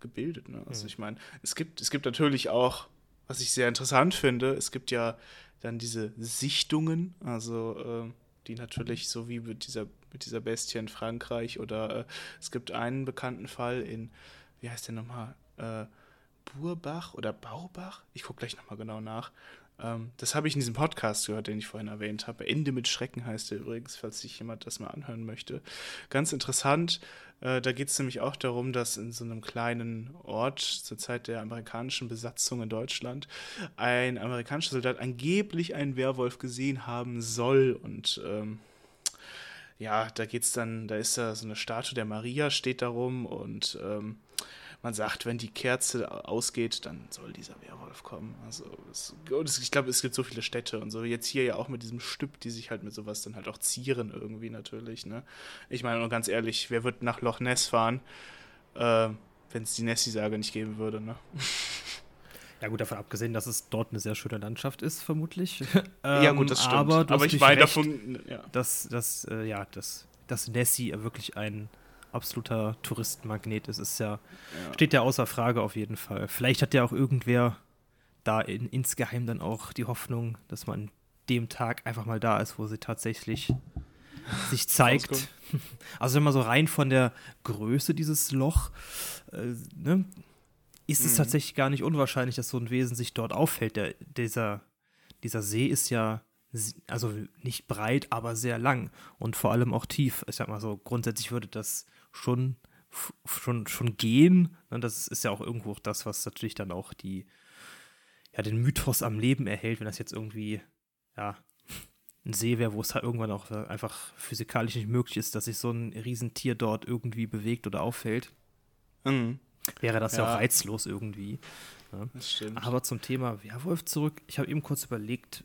gebildet. Ne? Also mhm. ich meine, es gibt, es gibt natürlich auch, was ich sehr interessant finde, es gibt ja dann diese Sichtungen, also äh, die natürlich so wie mit dieser, mit dieser Bestie in Frankreich oder äh, es gibt einen bekannten Fall in, wie heißt der nochmal, äh, Burbach oder Baubach? Ich gucke gleich nochmal genau nach. Ähm, das habe ich in diesem Podcast gehört, den ich vorhin erwähnt habe. Ende mit Schrecken heißt er übrigens, falls sich jemand das mal anhören möchte. Ganz interessant. Äh, da geht es nämlich auch darum, dass in so einem kleinen Ort zur Zeit der amerikanischen Besatzung in Deutschland ein amerikanischer Soldat angeblich einen Werwolf gesehen haben soll. Und ähm, ja, da geht's dann, da ist da so eine Statue der Maria, steht darum und ähm, man sagt, wenn die Kerze ausgeht, dann soll dieser Werwolf kommen. Also es, ich glaube, es gibt so viele Städte und so. Jetzt hier ja auch mit diesem Stück, die sich halt mit sowas dann halt auch zieren irgendwie natürlich. Ne? Ich meine, und ganz ehrlich, wer wird nach Loch Ness fahren, äh, wenn es die Nessie-Sage nicht geben würde? Ne? Ja, gut, davon abgesehen, dass es dort eine sehr schöne Landschaft ist, vermutlich. ähm, ja, gut, das stimmt. Aber, aber ich meine davon, ja. dass, dass, äh, ja, dass, dass Nessie wirklich ein absoluter Touristenmagnet ist, ist ja, ja, steht ja außer Frage auf jeden Fall. Vielleicht hat ja auch irgendwer da in, insgeheim dann auch die Hoffnung, dass man dem Tag einfach mal da ist, wo sie tatsächlich sich zeigt. Also wenn man so rein von der Größe dieses Loch, äh, ne, ist es mhm. tatsächlich gar nicht unwahrscheinlich, dass so ein Wesen sich dort auffällt. Der, dieser, dieser See ist ja also nicht breit, aber sehr lang und vor allem auch tief. Ich sag mal so, grundsätzlich würde das schon, schon, schon gehen. Ne? Das ist ja auch irgendwo das, was natürlich dann auch die, ja, den Mythos am Leben erhält, wenn das jetzt irgendwie, ja, ein See wäre, wo es halt irgendwann auch einfach physikalisch nicht möglich ist, dass sich so ein Riesentier dort irgendwie bewegt oder auffällt. Mhm. Wäre das ja. ja. auch reizlos irgendwie. Ne? Das stimmt. Aber zum Thema Werwolf zurück, ich habe eben kurz überlegt,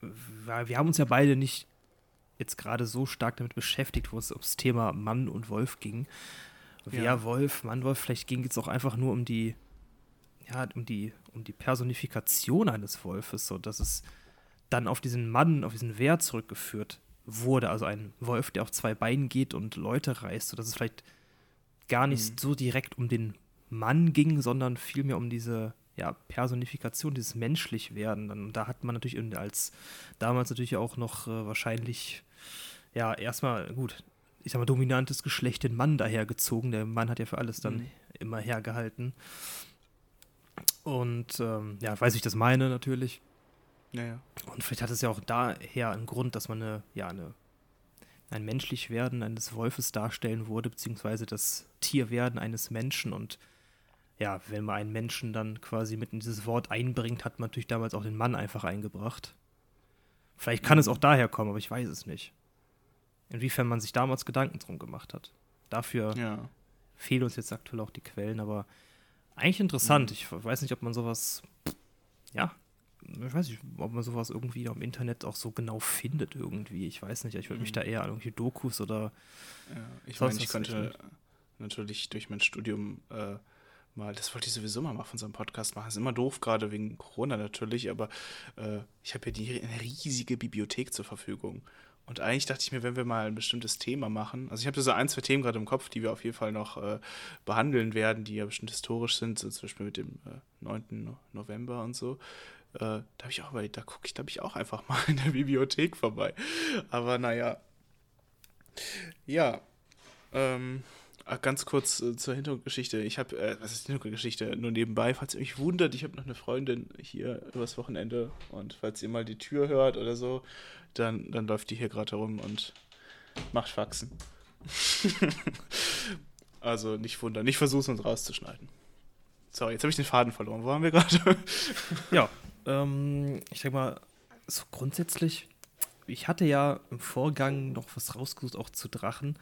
weil wir haben uns ja beide nicht jetzt gerade so stark damit beschäftigt, wo es ums Thema Mann und Wolf ging. Wer ja. Wolf, Mann Wolf, vielleicht ging es auch einfach nur um die, ja, um die, um die Personifikation eines Wolfes, so dass es dann auf diesen Mann, auf diesen Wehr zurückgeführt wurde. Also ein Wolf, der auf zwei Beinen geht und Leute reißt, sodass es vielleicht gar nicht mhm. so direkt um den Mann ging, sondern vielmehr um diese ja, Personifikation, dieses Menschlichwerden. Und da hat man natürlich als damals natürlich auch noch äh, wahrscheinlich, ja, erstmal, gut, ich sag mal, dominantes Geschlecht den Mann dahergezogen. Der Mann hat ja für alles dann mhm. immer hergehalten. Und ähm, ja, weiß ich das meine natürlich. Ja, ja. Und vielleicht hat es ja auch daher einen Grund, dass man eine, ja, eine, ein Menschlichwerden eines Wolfes darstellen wurde, beziehungsweise das Tierwerden eines Menschen und ja, wenn man einen Menschen dann quasi mit in dieses Wort einbringt, hat man natürlich damals auch den Mann einfach eingebracht. Vielleicht kann es auch daher kommen, aber ich weiß es nicht. Inwiefern man sich damals Gedanken drum gemacht hat. Dafür ja. fehlen uns jetzt aktuell auch die Quellen, aber eigentlich interessant. Mhm. Ich weiß nicht, ob man sowas, ja, ich weiß nicht, ob man sowas irgendwie im Internet auch so genau findet irgendwie. Ich weiß nicht, ich würde mich mhm. da eher an irgendwie Dokus oder. Ja, ich meine, ich könnte natürlich durch mein Studium äh, mal, das wollte ich sowieso mal machen von so einem Podcast machen. Ist immer doof, gerade wegen Corona natürlich, aber äh, ich habe die, eine riesige Bibliothek zur Verfügung. und eigentlich dachte ich mir, wenn wir mal ein bestimmtes Thema machen, also ich habe so ein, zwei Themen gerade im Kopf, die wir auf jeden Fall noch äh, behandeln werden, die ja bestimmt historisch sind, so zum Beispiel mit dem äh, 9. November und so. Äh, da habe ich auch überlegt, da gucke ich, glaube ich, auch einfach mal in der Bibliothek vorbei. Aber naja. Ja. Ähm, Ah, ganz kurz äh, zur Hintergrundgeschichte. Ich habe, äh, was ist Hintergrundgeschichte? Nur nebenbei, falls ihr euch wundert, ich habe noch eine Freundin hier übers Wochenende und falls ihr mal die Tür hört oder so, dann, dann läuft die hier gerade rum und macht Faxen. also nicht wundern, ich versuche es uns rauszuschneiden. Sorry, jetzt habe ich den Faden verloren. Wo waren wir gerade? ja, ähm, ich denke mal, so grundsätzlich, ich hatte ja im Vorgang noch was rausgesucht, auch zu Drachen.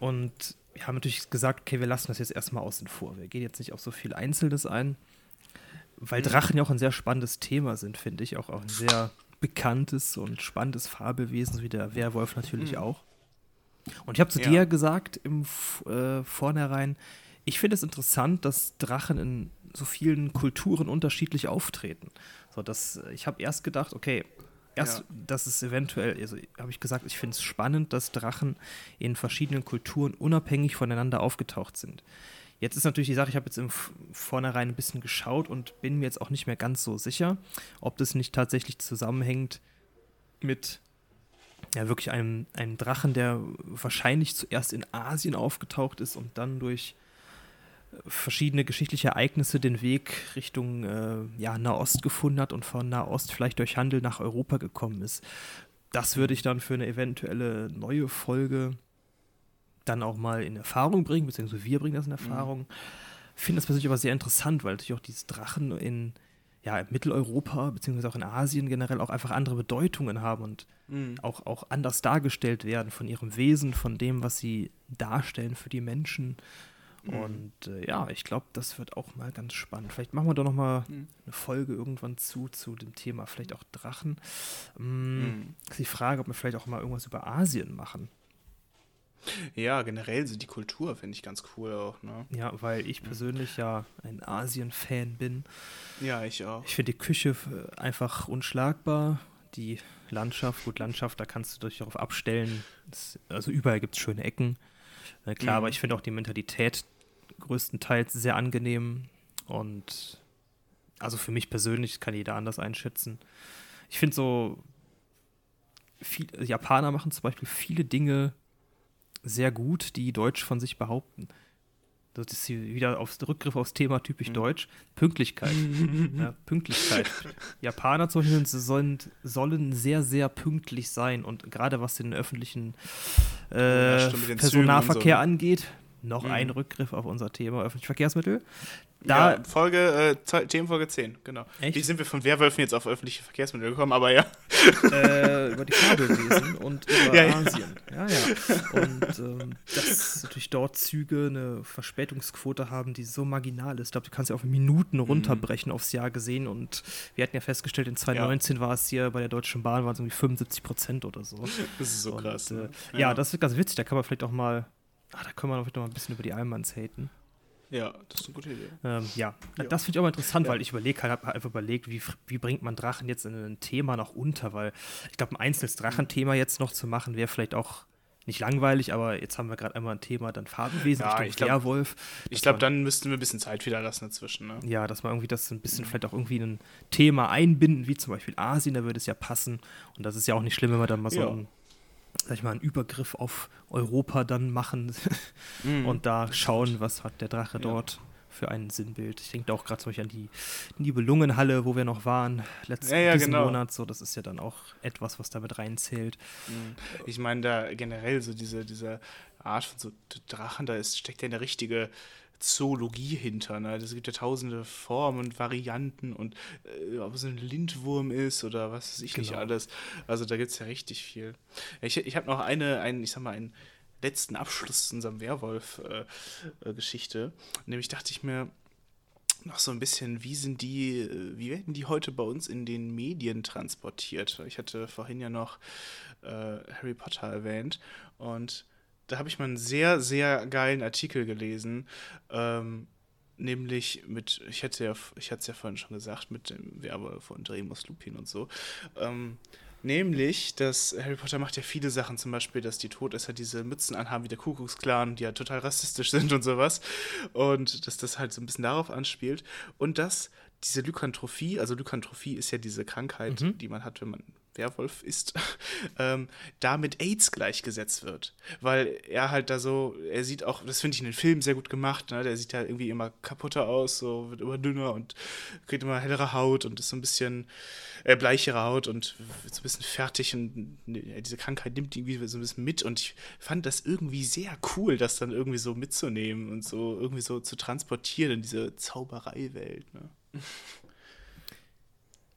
Und wir haben natürlich gesagt, okay, wir lassen das jetzt erstmal außen vor. Wir gehen jetzt nicht auf so viel Einzelnes ein, weil mhm. Drachen ja auch ein sehr spannendes Thema sind, finde ich. Auch, auch ein sehr bekanntes und spannendes Fabelwesen, wie der Werwolf natürlich mhm. auch. Und ich habe zu ja. dir gesagt im äh, Vornherein, ich finde es interessant, dass Drachen in so vielen Kulturen unterschiedlich auftreten. So, dass, ich habe erst gedacht, okay, erst, ja. dass es eventuell, also habe ich gesagt, ich finde es spannend, dass Drachen in verschiedenen Kulturen unabhängig voneinander aufgetaucht sind. Jetzt ist natürlich die Sache, ich habe jetzt im Vornherein ein bisschen geschaut und bin mir jetzt auch nicht mehr ganz so sicher, ob das nicht tatsächlich zusammenhängt mit ja, wirklich einem, einem Drachen, der wahrscheinlich zuerst in Asien aufgetaucht ist und dann durch verschiedene geschichtliche Ereignisse den Weg Richtung äh, ja, Nahost gefunden hat und von Nahost vielleicht durch Handel nach Europa gekommen ist. Das würde ich dann für eine eventuelle neue Folge dann auch mal in Erfahrung bringen, beziehungsweise wir bringen das in Erfahrung. Mhm. Finde das persönlich aber sehr interessant, weil natürlich auch diese Drachen in ja, Mitteleuropa, beziehungsweise auch in Asien generell auch einfach andere Bedeutungen haben und mhm. auch, auch anders dargestellt werden von ihrem Wesen, von dem, was sie darstellen für die Menschen. Mhm. Und äh, ja, ich glaube, das wird auch mal ganz spannend. Vielleicht machen wir doch noch mal mhm. eine Folge irgendwann zu, zu dem Thema, vielleicht auch Drachen. Ähm, mhm. Ist die Frage, ob wir vielleicht auch mal irgendwas über Asien machen. Ja, generell so die Kultur finde ich ganz cool auch, ne? Ja, weil ich persönlich ja ein Asien-Fan bin. Ja, ich auch. Ich finde die Küche einfach unschlagbar. Die Landschaft, gut, Landschaft, da kannst du dich darauf abstellen. Das, also überall gibt es schöne Ecken. Äh, klar, mhm. aber ich finde auch die Mentalität größtenteils sehr angenehm und also für mich persönlich kann jeder anders einschätzen. Ich finde so, viel, Japaner machen zum Beispiel viele Dinge sehr gut, die Deutsch von sich behaupten. Das ist hier wieder aufs Rückgriff aufs Thema typisch mhm. deutsch. Pünktlichkeit. ja, Pünktlichkeit. Japaner zum Beispiel sollen, sollen sehr, sehr pünktlich sein und gerade was den öffentlichen äh, ja, Personennahverkehr so. angeht, noch mhm. ein Rückgriff auf unser Thema öffentliche Verkehrsmittel. Da ja, Folge, äh, Themenfolge 10, genau. Echt? Wie sind wir von Werwölfen jetzt auf öffentliche Verkehrsmittel gekommen, aber ja. Äh, über die Fabelwesen und über ja, Asien. Ja, ja. ja. Und ähm, dass natürlich dort Züge eine Verspätungsquote haben, die so marginal ist. Ich glaube, du kannst ja auf Minuten mhm. runterbrechen mhm. aufs Jahr gesehen. Und wir hatten ja festgestellt, in 2019 ja. war es hier bei der Deutschen Bahn waren es irgendwie 75 Prozent oder so. Das ist so und, krass. Ne? Äh, ja. das ist ganz witzig. Da kann man vielleicht auch mal, ach, da können wir noch mal ein bisschen über die Almans haten. Ja, das ist eine gute Idee. Ähm, ja. ja. das finde ich auch mal interessant, ja. weil ich überlege halt, habe einfach überlegt, wie, wie bringt man Drachen jetzt in ein Thema noch unter, weil ich glaube, ein einzelnes Drachenthema jetzt noch zu machen, wäre vielleicht auch nicht langweilig, aber jetzt haben wir gerade einmal ein Thema, dann Farbenwesen, ja, ich glaub, Werwolf. Ich glaube, dann müssten wir ein bisschen Zeit wieder lassen dazwischen. Ne? Ja, dass man irgendwie das ein bisschen mhm. vielleicht auch irgendwie ein Thema einbinden, wie zum Beispiel Asien, da würde es ja passen. Und das ist ja auch nicht schlimm, wenn man dann mal so ja. ein sag ich mal, einen Übergriff auf Europa dann machen mm. und da schauen, was hat der Drache ja. dort für ein Sinnbild. Ich denke da auch gerade zum Beispiel an die Nibelungenhalle, wo wir noch waren, letzten ja, ja, genau. Monat. So, das ist ja dann auch etwas, was damit reinzählt. Mhm. Ich meine, da generell so diese, diese Art von so Drachen, da ist, steckt ja eine richtige Zoologie hinter. Ne? Es gibt ja tausende Formen und Varianten und äh, ob es ein Lindwurm ist oder was weiß ich genau. nicht alles. Also da gibt es ja richtig viel. Ich, ich habe noch eine, einen, ich sag mal, einen letzten Abschluss zu unserem Werwolf-Geschichte. Äh, äh, Nämlich dachte ich mir, noch so ein bisschen, wie sind die, äh, wie werden die heute bei uns in den Medien transportiert? Ich hatte vorhin ja noch äh, Harry Potter erwähnt und da habe ich mal einen sehr, sehr geilen Artikel gelesen. Ähm, nämlich mit, ich hätte ja, ich hatte es ja vorhin schon gesagt, mit dem Werbe von Remus Lupin und so. Ähm, Nämlich, dass Harry Potter macht ja viele Sachen, zum Beispiel, dass die Todesser diese Mützen anhaben wie der Kuckucksklan, die ja total rassistisch sind und sowas. Und dass das halt so ein bisschen darauf anspielt. Und dass diese Lykantrophie, also Lykantrophie ist ja diese Krankheit, mhm. die man hat, wenn man Werwolf ist, ähm, da mit AIDS gleichgesetzt wird. Weil er halt da so, er sieht auch, das finde ich in den Filmen sehr gut gemacht, ne? der sieht halt irgendwie immer kaputter aus, so wird immer dünner und kriegt immer hellere Haut und ist so ein bisschen äh, bleichere Haut und wird so ein bisschen fertig und äh, diese Krankheit nimmt irgendwie so ein bisschen mit und ich fand das irgendwie sehr cool, das dann irgendwie so mitzunehmen und so irgendwie so zu transportieren in diese Zaubereiwelt. Ne?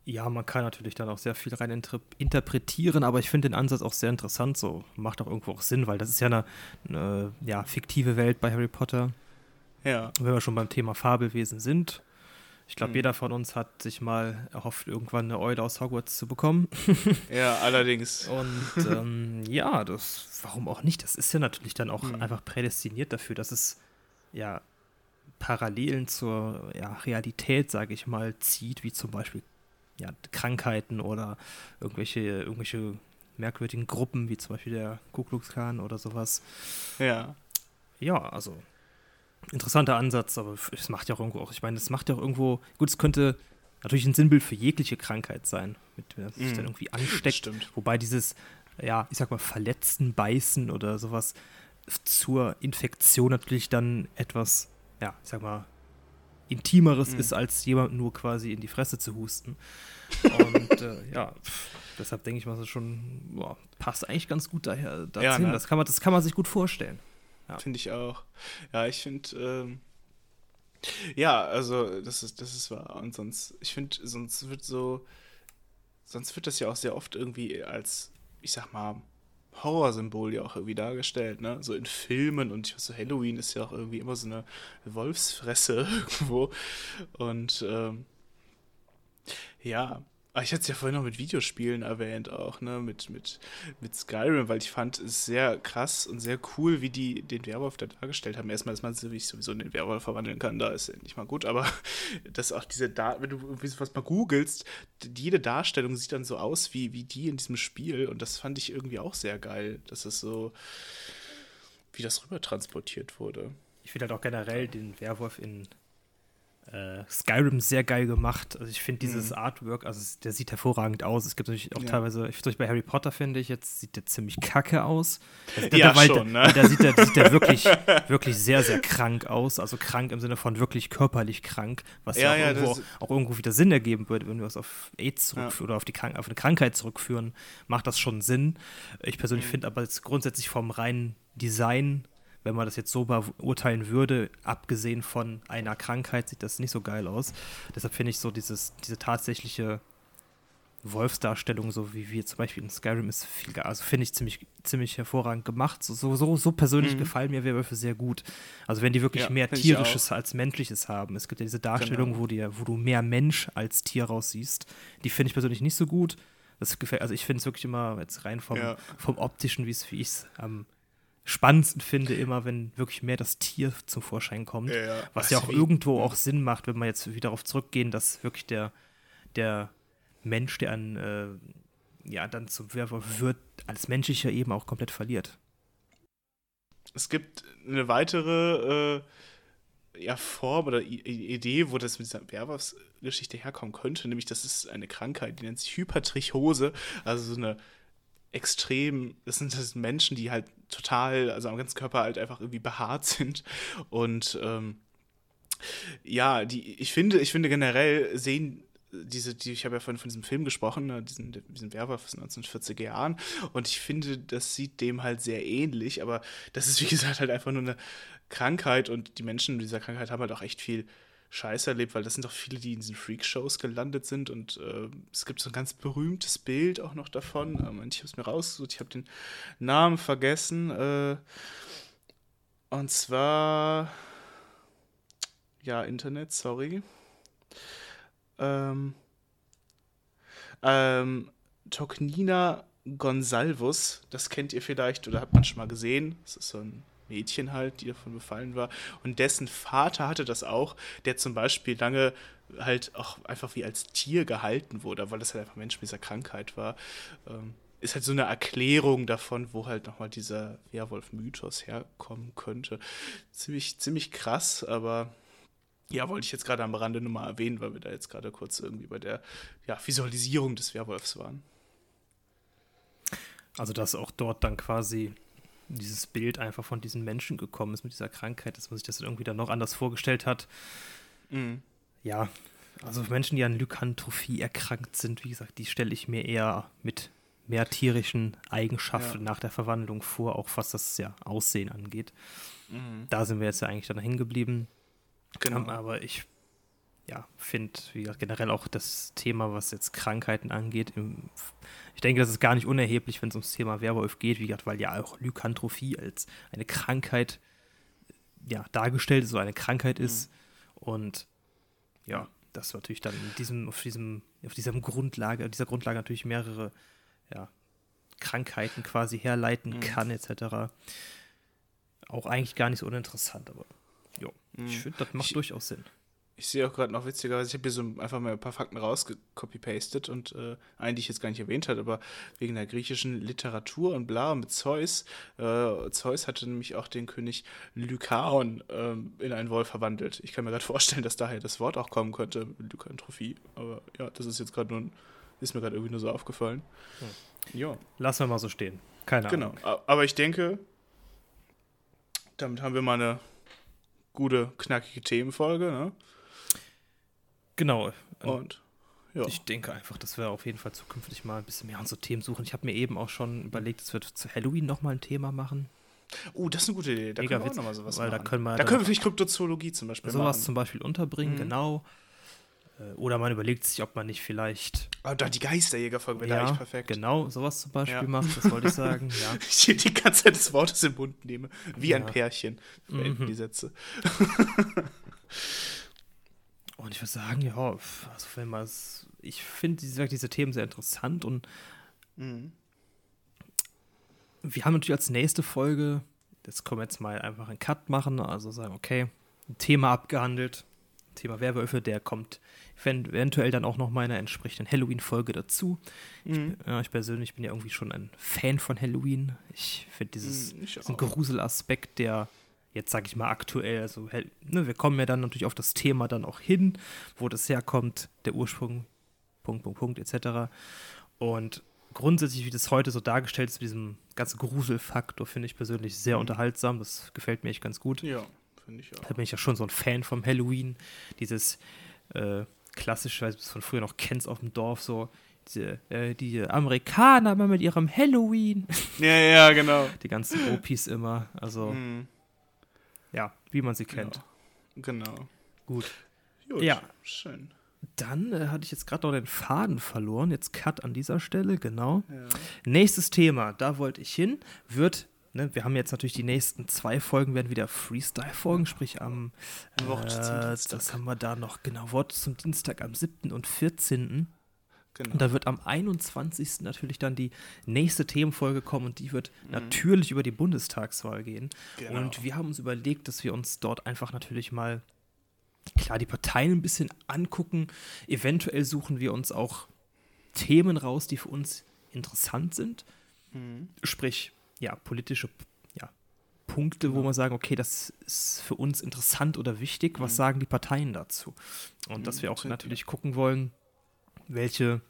Ja, man kann natürlich dann auch sehr viel rein interpretieren, aber ich finde den Ansatz auch sehr interessant. So macht auch irgendwo auch Sinn, weil das ist ja eine, eine ja, fiktive Welt bei Harry Potter. Ja. Wenn wir schon beim Thema Fabelwesen sind, ich glaube, hm. jeder von uns hat sich mal erhofft, irgendwann eine Eule aus Hogwarts zu bekommen. ja, allerdings. Und ähm, ja, das, warum auch nicht? Das ist ja natürlich dann auch hm. einfach prädestiniert dafür, dass es ja Parallelen zur ja, Realität, sage ich mal, zieht, wie zum Beispiel ja, Krankheiten oder irgendwelche, irgendwelche merkwürdigen Gruppen, wie zum Beispiel der Ku Klux Klan oder sowas. Ja. Ja, also interessanter Ansatz, aber es macht ja auch irgendwo auch, ich meine, es macht ja auch irgendwo, gut, es könnte natürlich ein Sinnbild für jegliche Krankheit sein, mit der sich mm, dann irgendwie ansteckt. Stimmt. Wobei dieses, ja, ich sag mal, Verletzen, Beißen oder sowas zur Infektion natürlich dann etwas, ja, ich sag mal, Intimeres mhm. ist, als jemand nur quasi in die Fresse zu husten. Und äh, ja, deshalb denke ich mal, das schon boah, passt eigentlich ganz gut daher dazu. Ja, ne? das, kann man, das kann man sich gut vorstellen. Ja. Finde ich auch. Ja, ich finde, ähm, ja, also das ist, das ist wahr. Und sonst, ich finde, sonst wird so, sonst wird das ja auch sehr oft irgendwie als, ich sag mal, Horrorsymbol ja auch irgendwie dargestellt, ne? So in Filmen und ich weiß so, Halloween ist ja auch irgendwie immer so eine Wolfsfresse irgendwo. Und ähm, ja, ich hatte es ja vorhin noch mit Videospielen erwähnt, auch, ne, mit, mit, mit Skyrim, weil ich fand es sehr krass und sehr cool, wie die den Werwolf da dargestellt haben. Erstmal, dass man sich sowieso in den Werwolf verwandeln kann, da ist nicht mal gut, aber dass auch diese, da wenn du was mal googelst, jede Darstellung sieht dann so aus wie, wie die in diesem Spiel und das fand ich irgendwie auch sehr geil, dass es so, wie das rüber transportiert wurde. Ich finde halt auch generell den Werwolf in äh, Skyrim sehr geil gemacht. Also ich finde dieses mhm. Artwork, also der sieht hervorragend aus. Es gibt natürlich auch ja. teilweise, ich, bei Harry Potter finde ich, jetzt sieht der ziemlich kacke aus. Also der, ja, der, schon, ne? Da sieht der, sieht der wirklich, wirklich sehr, sehr krank aus. Also krank im Sinne von wirklich körperlich krank, was ja, ja auch, irgendwo, auch, irgendwo wieder Sinn ergeben würde, wenn wir es auf AIDS zurückführen oder auf, die auf eine Krankheit zurückführen, macht das schon Sinn. Ich persönlich mhm. finde aber jetzt grundsätzlich vom reinen Design wenn man das jetzt so beurteilen würde, abgesehen von einer Krankheit, sieht das nicht so geil aus. Deshalb finde ich so dieses, diese tatsächliche Wolfsdarstellung, so wie wir zum Beispiel in Skyrim, ist viel geil. Also finde ich ziemlich, ziemlich hervorragend gemacht. So, so, so persönlich mhm. gefallen mir Werwölfe sehr gut. Also wenn die wirklich ja, mehr Tierisches als Menschliches haben. Es gibt ja diese Darstellung, genau. wo, die, wo du mehr Mensch als Tier raussiehst. Die finde ich persönlich nicht so gut. Das gefällt, also ich finde es wirklich immer jetzt rein vom, ja. vom optischen, wie ich es am spannendsten finde, immer, wenn wirklich mehr das Tier zum Vorschein kommt. Ja. Was ja auch irgendwo auch Sinn macht, wenn wir jetzt wieder darauf zurückgehen, dass wirklich der, der Mensch, der an, äh, ja, dann zum Werwolf wird, als menschlicher eben auch komplett verliert. Es gibt eine weitere äh, ja, Form oder Idee, wo das mit dieser Werwolfsgeschichte herkommen könnte, nämlich das ist eine Krankheit, die nennt sich Hypertrichose, also so eine extrem, das sind, das sind Menschen, die halt total, also am ganzen Körper halt einfach irgendwie behaart sind. Und ähm, ja, die, ich finde, ich finde generell sehen diese, die, ich habe ja von, von diesem Film gesprochen, ne, diesen, diesen Werwolf aus den 1940er Jahren, und ich finde, das sieht dem halt sehr ähnlich, aber das ist, wie gesagt, halt einfach nur eine Krankheit. Und die Menschen mit dieser Krankheit haben halt auch echt viel Scheiße erlebt, weil das sind doch viele, die in diesen Freak-Shows gelandet sind und äh, es gibt so ein ganz berühmtes Bild auch noch davon. Ähm, ich habe es mir rausgesucht, ich habe den Namen vergessen. Äh, und zwar, ja, Internet, sorry. Ähm, ähm, Toknina Gonsalvus, das kennt ihr vielleicht oder hat man schon mal gesehen. Das ist so ein Mädchen halt, die davon befallen war. Und dessen Vater hatte das auch, der zum Beispiel lange halt auch einfach wie als Tier gehalten wurde, weil das halt einfach Mensch mit dieser Krankheit war. Ähm, ist halt so eine Erklärung davon, wo halt nochmal dieser Werwolf-Mythos herkommen könnte. Ziemlich, ziemlich krass, aber ja, wollte ich jetzt gerade am Rande nur mal erwähnen, weil wir da jetzt gerade kurz irgendwie bei der ja, Visualisierung des Werwolfs waren. Also, dass auch dort dann quasi dieses Bild einfach von diesen Menschen gekommen ist mit dieser Krankheit, dass man sich das irgendwie dann noch anders vorgestellt hat. Mhm. Ja, also Menschen, die an Lykantrophie erkrankt sind, wie gesagt, die stelle ich mir eher mit mehr tierischen Eigenschaften ja. nach der Verwandlung vor, auch was das ja Aussehen angeht. Mhm. Da sind wir jetzt ja eigentlich dann hängen geblieben. Genau. aber ich ja, finde, wie gesagt, generell auch das Thema, was jetzt Krankheiten angeht, im, ich denke, das ist gar nicht unerheblich, wenn es ums Thema Werwolf geht, wie gesagt, weil ja auch Lykantrophie als eine Krankheit ja, dargestellt ist, so eine Krankheit mhm. ist. Und ja, das natürlich dann diesem, auf diesem, auf diesem Grundlage, dieser Grundlage natürlich mehrere ja, Krankheiten quasi herleiten mhm. kann, etc. Auch eigentlich gar nicht so uninteressant, aber jo, mhm. ich finde, das macht ich, durchaus Sinn. Ich sehe auch gerade noch witzigerweise, ich habe hier so einfach mal ein paar Fakten rausgecopy-pastet und äh, einen, die ich jetzt gar nicht erwähnt hatte, aber wegen der griechischen Literatur und bla mit Zeus. Äh, Zeus hatte nämlich auch den König Lykaon äh, in einen Wolf verwandelt. Ich kann mir gerade vorstellen, dass daher das Wort auch kommen könnte, Lykantrophie. Aber ja, das ist jetzt gerade nur, ist mir gerade irgendwie nur so aufgefallen. Hm. Ja. Lassen wir mal so stehen. Keine Ahnung. Genau, aber ich denke, damit haben wir mal eine gute, knackige Themenfolge, ne? Genau. Und ja. Ich denke einfach, dass wir auf jeden Fall zukünftig mal ein bisschen mehr an so Themen suchen. Ich habe mir eben auch schon überlegt, dass wir zu Halloween nochmal ein Thema machen. Oh, das ist eine gute Idee. Da Mega können wir auch nochmal sowas weil machen. Da können wir, da können wir vielleicht Kryptozoologie zum Beispiel sowas machen. zum Beispiel unterbringen, mhm. genau. Äh, oder man überlegt sich, ob man nicht vielleicht. Oh, da die Geisterjägerfolge wäre ja, eigentlich perfekt. Genau, sowas zum Beispiel ja. macht, das wollte ich sagen. Ja. ich die ganze Zeit des Wortes im Mund nehme. Wie ja. ein Pärchen. Verenden mhm. die Sätze. Und ich würde sagen, ja, also wenn man es, ich finde diese, diese Themen sehr interessant und mhm. wir haben natürlich als nächste Folge, das können wir jetzt mal einfach einen Cut machen, also sagen, okay, ein Thema abgehandelt, Thema Werwölfe, der kommt eventuell dann auch noch meiner entsprechenden Halloween-Folge dazu. Mhm. Ich, ja, ich, persönlich bin ja irgendwie schon ein Fan von Halloween. Ich finde dieses mhm, diesen Gruselaspekt, der jetzt sage ich mal aktuell, also ne, wir kommen ja dann natürlich auf das Thema dann auch hin, wo das herkommt, der Ursprung, Punkt, Punkt, Punkt, etc. Und grundsätzlich, wie das heute so dargestellt ist, mit diesem ganzen Gruselfaktor, finde ich persönlich sehr mhm. unterhaltsam. Das gefällt mir echt ganz gut. Ja, finde ich auch. Da bin ich ja schon so ein Fan vom Halloween. Dieses äh, klassische, weil du es von früher noch kennst auf dem Dorf, so diese, äh, die Amerikaner mal mit ihrem Halloween. Ja, ja, genau. Die ganzen OPs immer. Also. Mhm. Wie man sie kennt. Genau. genau. Gut. Gut. Ja. Schön. Dann äh, hatte ich jetzt gerade noch den Faden verloren. Jetzt Cut an dieser Stelle, genau. Ja. Nächstes Thema, da wollte ich hin, wird Ne, wir haben jetzt natürlich die nächsten zwei Folgen werden wieder Freestyle-Folgen, sprich am äh, das haben wir da noch, genau, Wort zum Dienstag am 7. und 14. Genau. Und da wird am 21. natürlich dann die nächste Themenfolge kommen und die wird mhm. natürlich über die Bundestagswahl gehen. Genau. Und wir haben uns überlegt, dass wir uns dort einfach natürlich mal, klar, die Parteien ein bisschen angucken. Eventuell suchen wir uns auch Themen raus, die für uns interessant sind. Mhm. Sprich, ja, politische ja, Punkte, genau. wo man sagen, okay, das ist für uns interessant oder wichtig. Was mhm. sagen die Parteien dazu? Und dass mhm, wir auch natürlich gucken wollen, welche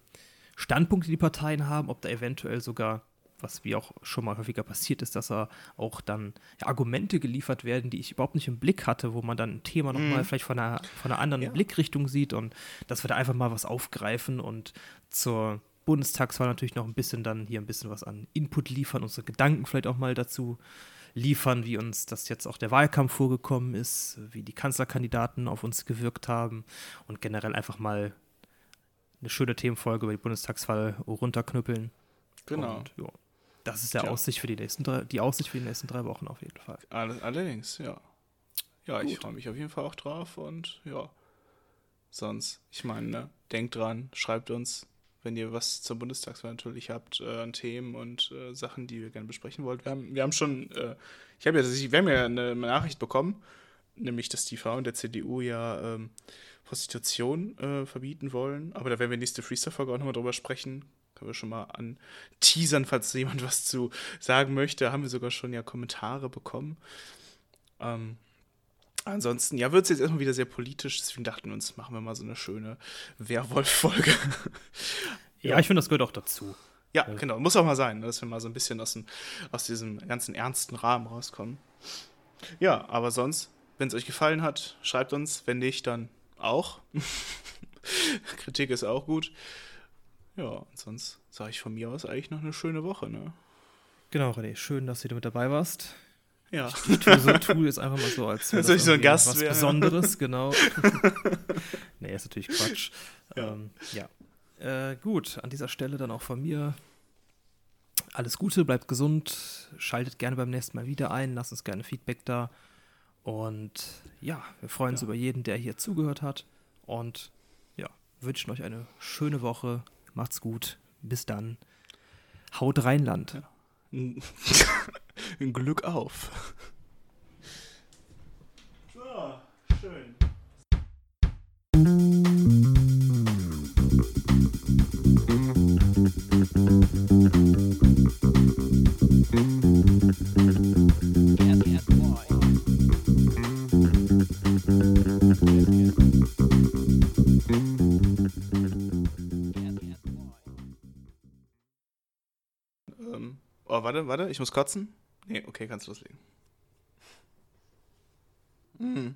Standpunkte die Parteien haben, ob da eventuell sogar, was wie auch schon mal häufiger passiert ist, dass da auch dann Argumente geliefert werden, die ich überhaupt nicht im Blick hatte, wo man dann ein Thema nochmal mhm. vielleicht von einer, von einer anderen ja. Blickrichtung sieht und dass wir da einfach mal was aufgreifen und zur Bundestagswahl natürlich noch ein bisschen dann hier ein bisschen was an Input liefern, unsere Gedanken vielleicht auch mal dazu liefern, wie uns das jetzt auch der Wahlkampf vorgekommen ist, wie die Kanzlerkandidaten auf uns gewirkt haben und generell einfach mal eine schöne Themenfolge über die Bundestagswahl runterknüppeln. Genau. Und, jo, das ist der Aussicht für die nächsten drei, die Aussicht für die nächsten drei Wochen auf jeden Fall. Allerdings, ja. Ja, Gut. ich freue mich auf jeden Fall auch drauf und ja. Sonst, ich meine, ne, denkt dran, schreibt uns, wenn ihr was zur Bundestagswahl natürlich habt äh, an Themen und äh, Sachen, die ihr gerne besprechen wollt. Wir haben, wir haben schon, äh, ich habe ja, wir haben ja eine Nachricht bekommen, nämlich, dass die Frauen der CDU ja ähm, Prostitution äh, verbieten wollen. Aber da werden wir nächste Freestyle-Folge auch nochmal drüber sprechen. Können wir schon mal an teasern, falls jemand was zu sagen möchte. Da haben wir sogar schon ja Kommentare bekommen. Ähm, Ansonsten, ja, wird es jetzt erstmal wieder sehr politisch, deswegen dachten wir uns, machen wir mal so eine schöne Werwolf-Folge. ja, ich finde, das gehört auch dazu. Ja, ja, genau, muss auch mal sein, ne, dass wir mal so ein bisschen aus, dem, aus diesem ganzen ernsten Rahmen rauskommen. Ja, aber sonst, wenn es euch gefallen hat, schreibt uns, wenn nicht, dann auch. Kritik ist auch gut. Ja, und sonst sage ich von mir aus eigentlich noch eine schöne Woche, ne? Genau, René, schön, dass du mit dabei warst. Ja. Ich, ich tue, so, tue jetzt einfach mal so, als wäre das so ein Gast was wäre. Besonderes, genau. nee, ist natürlich Quatsch. Ja. Ähm, ja. Äh, gut, an dieser Stelle dann auch von mir alles Gute, bleibt gesund, schaltet gerne beim nächsten Mal wieder ein, lasst uns gerne Feedback da. Und ja, wir freuen uns ja. über jeden, der hier zugehört hat. Und ja, wünschen euch eine schöne Woche. Macht's gut. Bis dann. Haut Rheinland. Ja. Glück auf. So, schön. Ähm, oh, warte, warte, ich muss kotzen. Nee, okay, kannst loslegen. Mhm.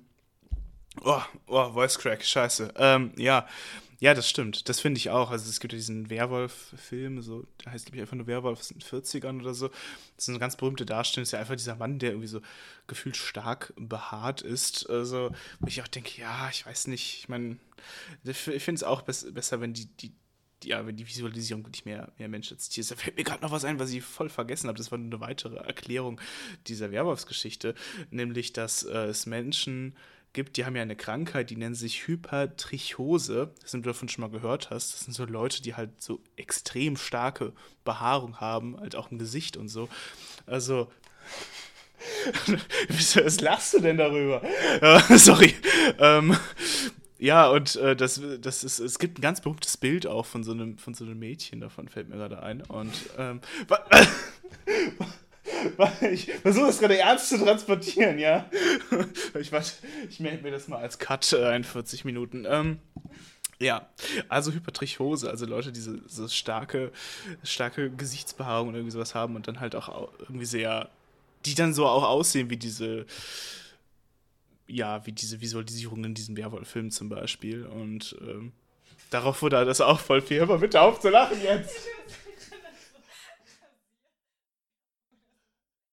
Oh, oh, Voice Crack, scheiße. Ähm, ja, ja, das stimmt. Das finde ich auch. Also es gibt ja diesen Werwolf-Film, so, der heißt, glaube ich, einfach nur Werwolf aus den 40ern oder so. Das ist eine ganz berühmte Darstellung. Das ist ja einfach dieser Mann, der irgendwie so gefühlt stark behaart ist. Also, wo ich auch denke, ja, ich weiß nicht. Ich meine, ich finde es auch besser, wenn die, die ja, wenn die Visualisierung wirklich mehr, mehr Mensch als Tier ist. Da fällt mir gerade noch was ein, was ich voll vergessen habe. Das war eine weitere Erklärung dieser Werwolfsgeschichte, nämlich, dass äh, es Menschen gibt, die haben ja eine Krankheit, die nennen sich Hypertrichose. Das sind du davon schon mal gehört hast. Das sind so Leute, die halt so extrem starke Behaarung haben, halt auch im Gesicht und so. Also. Was lachst du denn darüber? Sorry. Ähm, ja, und äh, das, das ist, es gibt ein ganz berühmtes Bild auch von so einem, von so einem Mädchen, davon fällt mir gerade ein. Und ähm, ich versuche das gerade ernst zu transportieren, ja. Ich, ich melde mir das mal als Cut äh, 41 Minuten. Ähm, ja, also Hypertrichose, also Leute, die so, so starke, starke Gesichtsbehaarung oder irgendwie sowas haben und dann halt auch irgendwie sehr, die dann so auch aussehen wie diese ja, wie diese Visualisierung in diesem Werwolf-Film zum Beispiel. Und ähm, darauf wurde das auch voll viel. Mal bitte auf zu lachen jetzt!